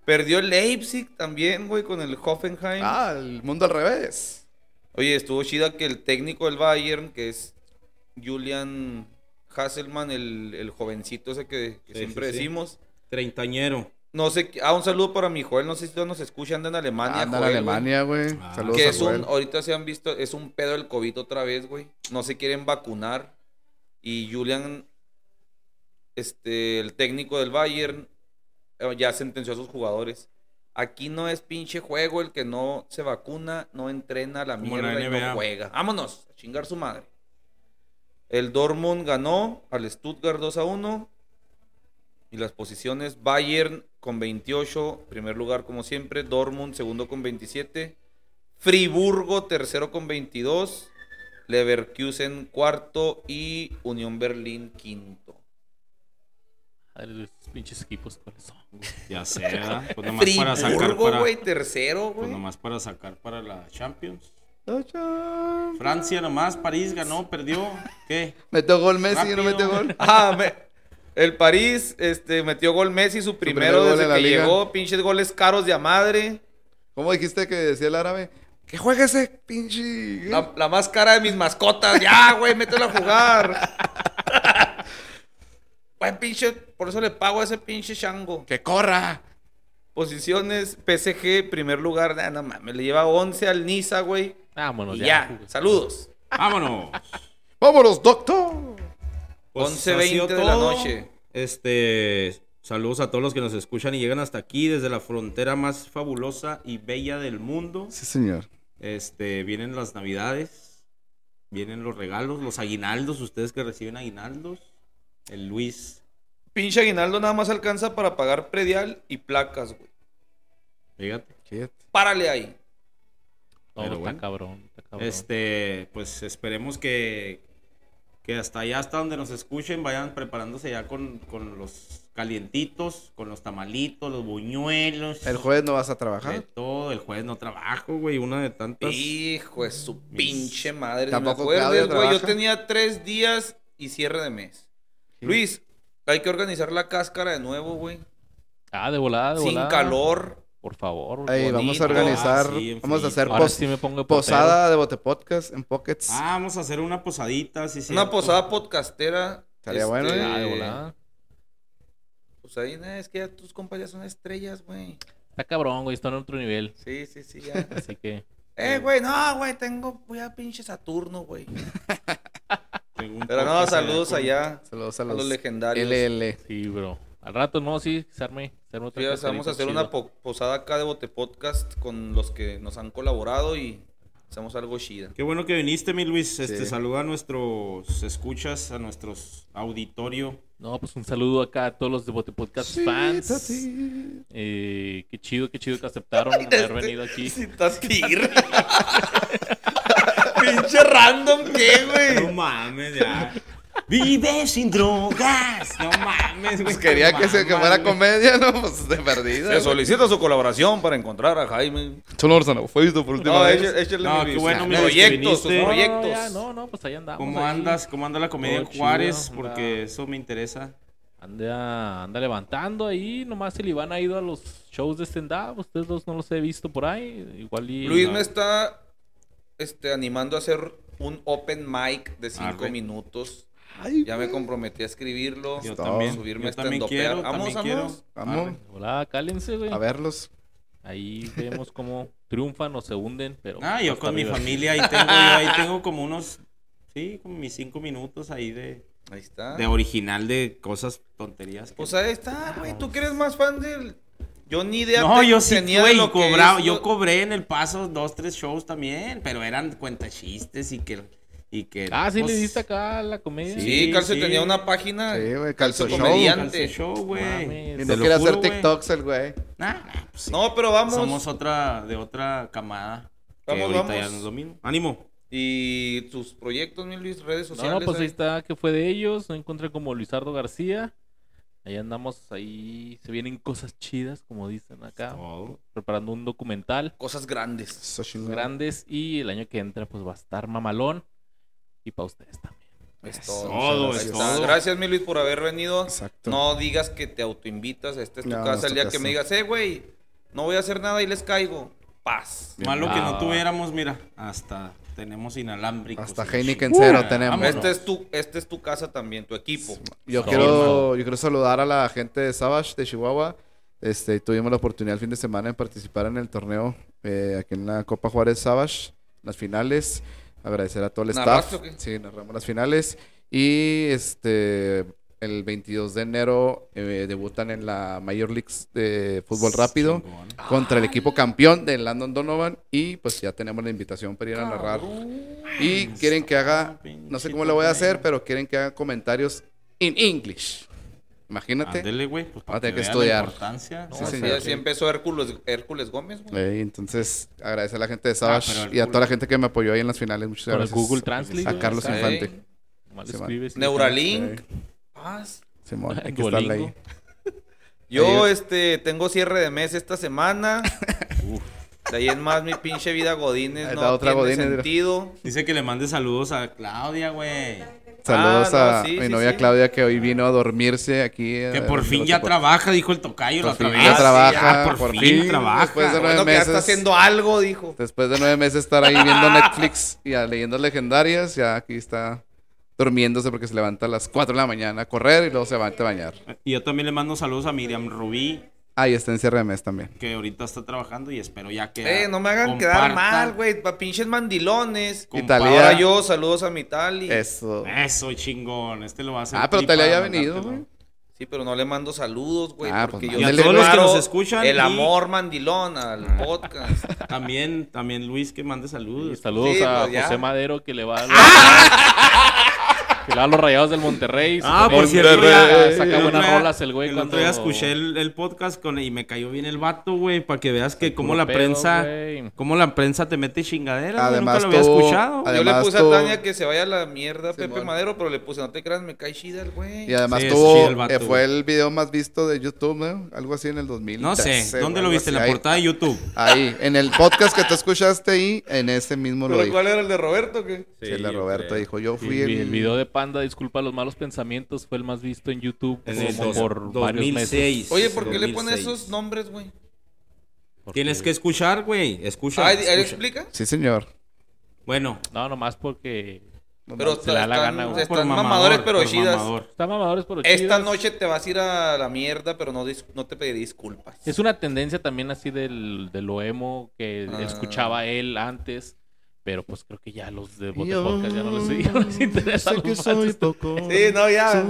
Perdió el Leipzig también, güey, con el Hoffenheim. Ah, el mundo al revés. Oye, estuvo chida que el técnico del Bayern, que es Julian Hasselman, el, el jovencito ese que, que Sí, siempre sí, sí. decimos. Treintañero. No sé, ah, un saludo para mi Joel, no sé si todavía nos escucha, anda en Alemania. Anda en Alemania, güey. Ah. Saludos. Que a es un, Joel. ahorita se han visto, es un pedo el COVID otra vez, güey. No se quieren vacunar. Y Julian, este, el técnico del Bayern, eh, ya sentenció a sus jugadores. Aquí no es pinche juego, el que no se vacuna, no entrena la Como la mierda y no juega. Vámonos, a chingar su madre. El Dortmund ganó al Stuttgart 2 a 1. Y las posiciones, Bayern con 28, primer lugar como siempre, Dortmund segundo con 27, Friburgo tercero con 22, Leverkusen cuarto y Unión Berlín quinto. Madre, Los pinches equipos, ¿cuáles son? Ya sé, ¿verdad? Pues nomás para sacar para, güey, tercero, pues güey. nomás para sacar para la Champions. Francia nomás, París ganó, perdió. ¿Qué? Metió gol Messi y no Rápido. metió gol. Ah, me- el París este, metió gol Messi, su primero primer desde la que liga. llegó, pinches goles caros de a madre. ¿Cómo dijiste que decía el árabe? Que juegue ese pinche. La, la más cara de mis mascotas. Ya, güey, mételo a jugar. Güey, pinche, por eso le pago a ese pinche chango. Que corra. Posiciones, PSG, primer lugar. Ah, no mames, le lleva 11 al Niza, güey. Vámonos, Y ya. ya, saludos. Vámonos. Vámonos, doctor. Pues 11:20 ha sido de la todo. noche. Este, saludos a todos los que nos escuchan y llegan hasta aquí desde la frontera más fabulosa y bella del mundo. Sí, señor. Este, vienen las navidades, vienen los regalos, los aguinaldos, ustedes que reciben aguinaldos. El Luis, Pinche aguinaldo nada más alcanza para pagar predial y placas, güey. fíjate. Párale ahí. No, Pero está bueno. cabrón, está cabrón. Este, pues esperemos que, que hasta allá, hasta donde nos escuchen, vayan preparándose ya con, con los calientitos, con los tamalitos, los buñuelos. El jueves no vas a De trabajar. todo, el jueves no trabajo, güey, una de tantas. Hijo de su pinche madre. Me Tampoco acuerdes, Claudia güey. Yo tenía tres días y cierre de mes. Luis, hay que organizar la cáscara de nuevo, güey. Ah, de volada, de Sin volada. calor. Por favor. Ey, vamos a organizar. Ah, sí, vamos a hacer pos- sí me de posada de Bote Podcast en Pockets. Ah, vamos a hacer una posadita, sí, Una cierto. posada podcastera. Estaría bueno, portero. ¿eh? Ah, de volada. Pues ahí, nah, es que ya tus compas ya son estrellas, güey. Está cabrón, güey. Está en otro nivel. Sí, sí, sí, ya. Así que. eh, güey, no, güey, tengo, voy a pinche Saturno, güey. Pero no, saludos allá. Saludos a A los, los legendarios. LL. Sí, bro. Al rato, no, sí, se arme. Se arme otra Sí, cosa vamos a hacer una po- posada acá de Bote Podcast con los que nos han colaborado y Hacemos algo chida. Qué bueno que viniste, mi Luis. Este, Sí. saluda a nuestros escuchas, a nuestros auditorio. No, pues un saludo acá a todos los de Bote Podcast fans. Eh, qué chido, qué chido que aceptaron haber venido aquí. tigre. Pinche random, ¿qué, No güey? mames, ya. Vive sin drogas. No mames, güey. Pues quería que, se, que Mamas, fuera güey. comedia, ¿no? Pues de perdida. Se solicita su colaboración para encontrar a Jaime. Solo Orsano, fue visto por última No, vez. échale, échale No, mi- qué bueno, que proyectos, sus. No, proyectos. ya, no, no, pues ahí andamos. ¿Cómo ahí. andas? ¿Cómo anda la comedia en Todo Juárez? anda. Porque eso me interesa. Anda, anda levantando ahí. Nomás el Iván ha ido a los shows de stand-up. Ustedes dos no los he visto por ahí. Igual y. Luis no. me está este, animando a hacer un open mic de 5 Arre. minutos. Ay, Ya me comprometí a escribirlo. Yo también. Subirme Yo también quiero, Vamos, también quiero. vamos. Vamos. Arre. Hola, cálense, güey. A verlos. Ahí vemos cómo triunfan o se hunden. Pero Ah, yo estar con mi familia ahí tengo, yo ahí tengo como unos, sí, como mis cinco minutos ahí de, Ahí está. de original de cosas, tonterías. que- Pues ahí está, güey. Tú que eres más fan del. Yo ni idea no, te- yo sí, tenía de güey, lo que cobraba, es yo cobré en el paso dos, tres shows también, pero eran cuentachistes y que, y que. Ah, sí, pues, le diste acá la comedia. Sí, Sí, Calcio sí. tenía una página. Sí, güey, Calcio Calcio Show. comediante. Show, güey. Y no quiere hacer. TikToks el güey. Nah, nah, pues sí. No, pero vamos. Somos otra, de otra camada. Vamos, ahorita vamos. ya no es lo mismo. Ánimo. Y tus proyectos, mi Luis, redes No, sociales. no, pues ahí ahí. está, que fue de ellos. No encontré como Luisardo García. Ahí andamos, ahí se vienen cosas chidas, como dicen acá. Todo. Preparando un documental Cosas grandes. Eso chingón. grandes y el año que entra pues va a estar mamalón. Y para ustedes también. Es todo. es todo. Gracias, mi Luis, por haber venido. Exacto. No digas que te autoinvitas. Esta es tu No, casa. El día casa. que me digas, eh, güey, no voy a hacer nada y les caigo. Paz. Bien. Malo que Ah, no va. tuviéramos, mira, hasta tenemos inalámbricos. Hasta Heineken chingada. cero tenemos. Vámonos. Este es, tu, este es tu casa también, tu equipo. Yo Todo. quiero, yo quiero saludar a la gente de Savage de Chihuahua. Este, tuvimos la oportunidad el fin de semana de participar en el torneo eh, aquí en la Copa Juárez Savage, las finales. Agradecer a todo el staff. ¿Narraste o qué? Sí, narramos las finales. Y este el 22 de enero eh, debutan en la Major Leagues de fútbol rápido Chingón. contra el equipo campeón de Landon Donovan y pues ya tenemos la invitación para ir a narrar. Y quieren que haga, no sé cómo lo voy a hacer, pero quieren que haga comentarios in English. Imagínate. Ándele, güey. Pues para que vea estudiar. La importancia. No, Sí, señor. así empezó Hércules, Hércules Gómez, güey. Eh, entonces, agradecer a la gente de Savage pero el y a toda la gente que me apoyó ahí en las finales. Muchas gracias. Google Translate. A Carlos Infante. Sí, Neuralink. Paz. Simón, hay que estarle ahí. Yo, Ahí- este, tengo cierre de mes esta semana. De ahí en más, mi pinche vida Godínez no otra tiene Godínez, sentido. Dice que le mande saludos a Claudia, güey. Saludos Ah, no, a mi sí, novia sí. Claudia que hoy vino a dormirse aquí. Que eh, por en fin ya trabaja, dijo el tocayo la Por otra vez. ya Sí, trabaja, por, por fin, fin, trabaja. después de nueve Bueno, que ya meses. está haciendo algo, dijo. Después de nueve meses estar ahí viendo Netflix y a leyendas legendarias, ya aquí está durmiéndose porque se levanta a las 4 de la mañana a correr y luego se va a bañar. Y yo también le mando saludos a Miriam Rubí, Ah, y está en mes también. que ahorita está trabajando y espero ya que. Eh, no me hagan quedar mal, güey. Pa' pinches mandilones. Italia. Ahora yo, saludos a mi Tali. Eso. Eso, chingón. Este lo va a hacer. Ah, pero tripa Talia ya ha venido, güey. Sí, pero no le mando saludos, güey. Ah, porque pues, yo y a todos los que nos escuchan El y- amor mandilón al podcast. También, también Luis que mande Y saludos. saludos Sí, a pues. José Madero que le va a, que a los rayados del Monterrey. Ah, por cierto, Monterrey. ya, Saca buenas rolas el güey El cuando- otro día escuché el, el podcast con, y me cayó bien el vato, güey, para que veas que cómo la pedo, prensa, cómo la prensa te mete chingaderas, güey, Además, nunca lo había tú- escuchado. además- yo le puse tú- a Tania que se vaya a la mierda Pepe. Madero, pero le puse, no te creas, me cae chida el güey. Y además Sí, tuvo, el vato, eh, fue el video más visto de YouTube, ¿no? Algo así en el 2000. No sé, ¿dónde lo viste? ¿En la portada de YouTube? Ahí, en el podcast que tú escuchaste ahí, en ese mismo lo ¿Pero dijo. cuál era el de Roberto? ¿qué? Sí, el de Roberto dijo, yo fui el video de Panda, disculpa los malos pensamientos, fue el más visto en YouTube como dos- por varios meses. 2006. Oye, ¿por qué le pones 2006. esos nombres, güey? Porque- Tienes que escuchar, güey. Escucha. Ah, ¿él escucha. explica? Sí, señor. Bueno, No, nomás porque Pero se la están, gana, güey. están por mamador, mamadores, pero chidas. mamador. están mamadores pero Esta chidas. noche te vas a ir a la mierda, pero no, dis- no te pediré disculpas. Es una tendencia también así del, de lo emo que Ah. escuchaba él antes. Pero pues creo que ya los de Bote Yo Podcast ya no les, ya no les interesa. sé los que soy poco. Sí, no, ya.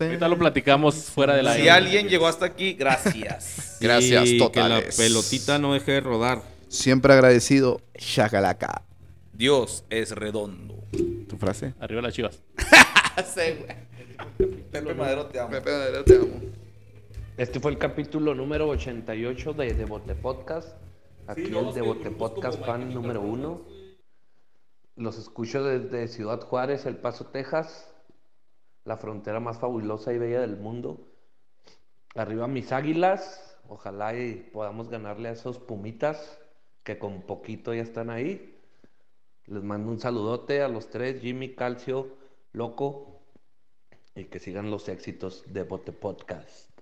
Ahorita lo platicamos fuera de la Si alguien llegó hasta aquí, gracias. Gracias y totales. Que la pelotita no deje de rodar. Siempre agradecido, Shakalaka. Dios es redondo. Tu frase. Arriba las chivas. Pepe Madero te amo. Pepe Madero, te amo. Este fue el capítulo número 88 de Devote Podcast. Aquí Sí, no, el grupos Podcast fan número uno. Los escucho desde Ciudad Juárez, El Paso, Texas. La frontera más fabulosa y bella del mundo. Arriba mis águilas. Ojalá y podamos ganarle a esos pumitas que con poquito ya están ahí. Les mando un saludote a los tres, Jimmy, Calcio, Loco. Y que sigan los éxitos de Bote Podcast.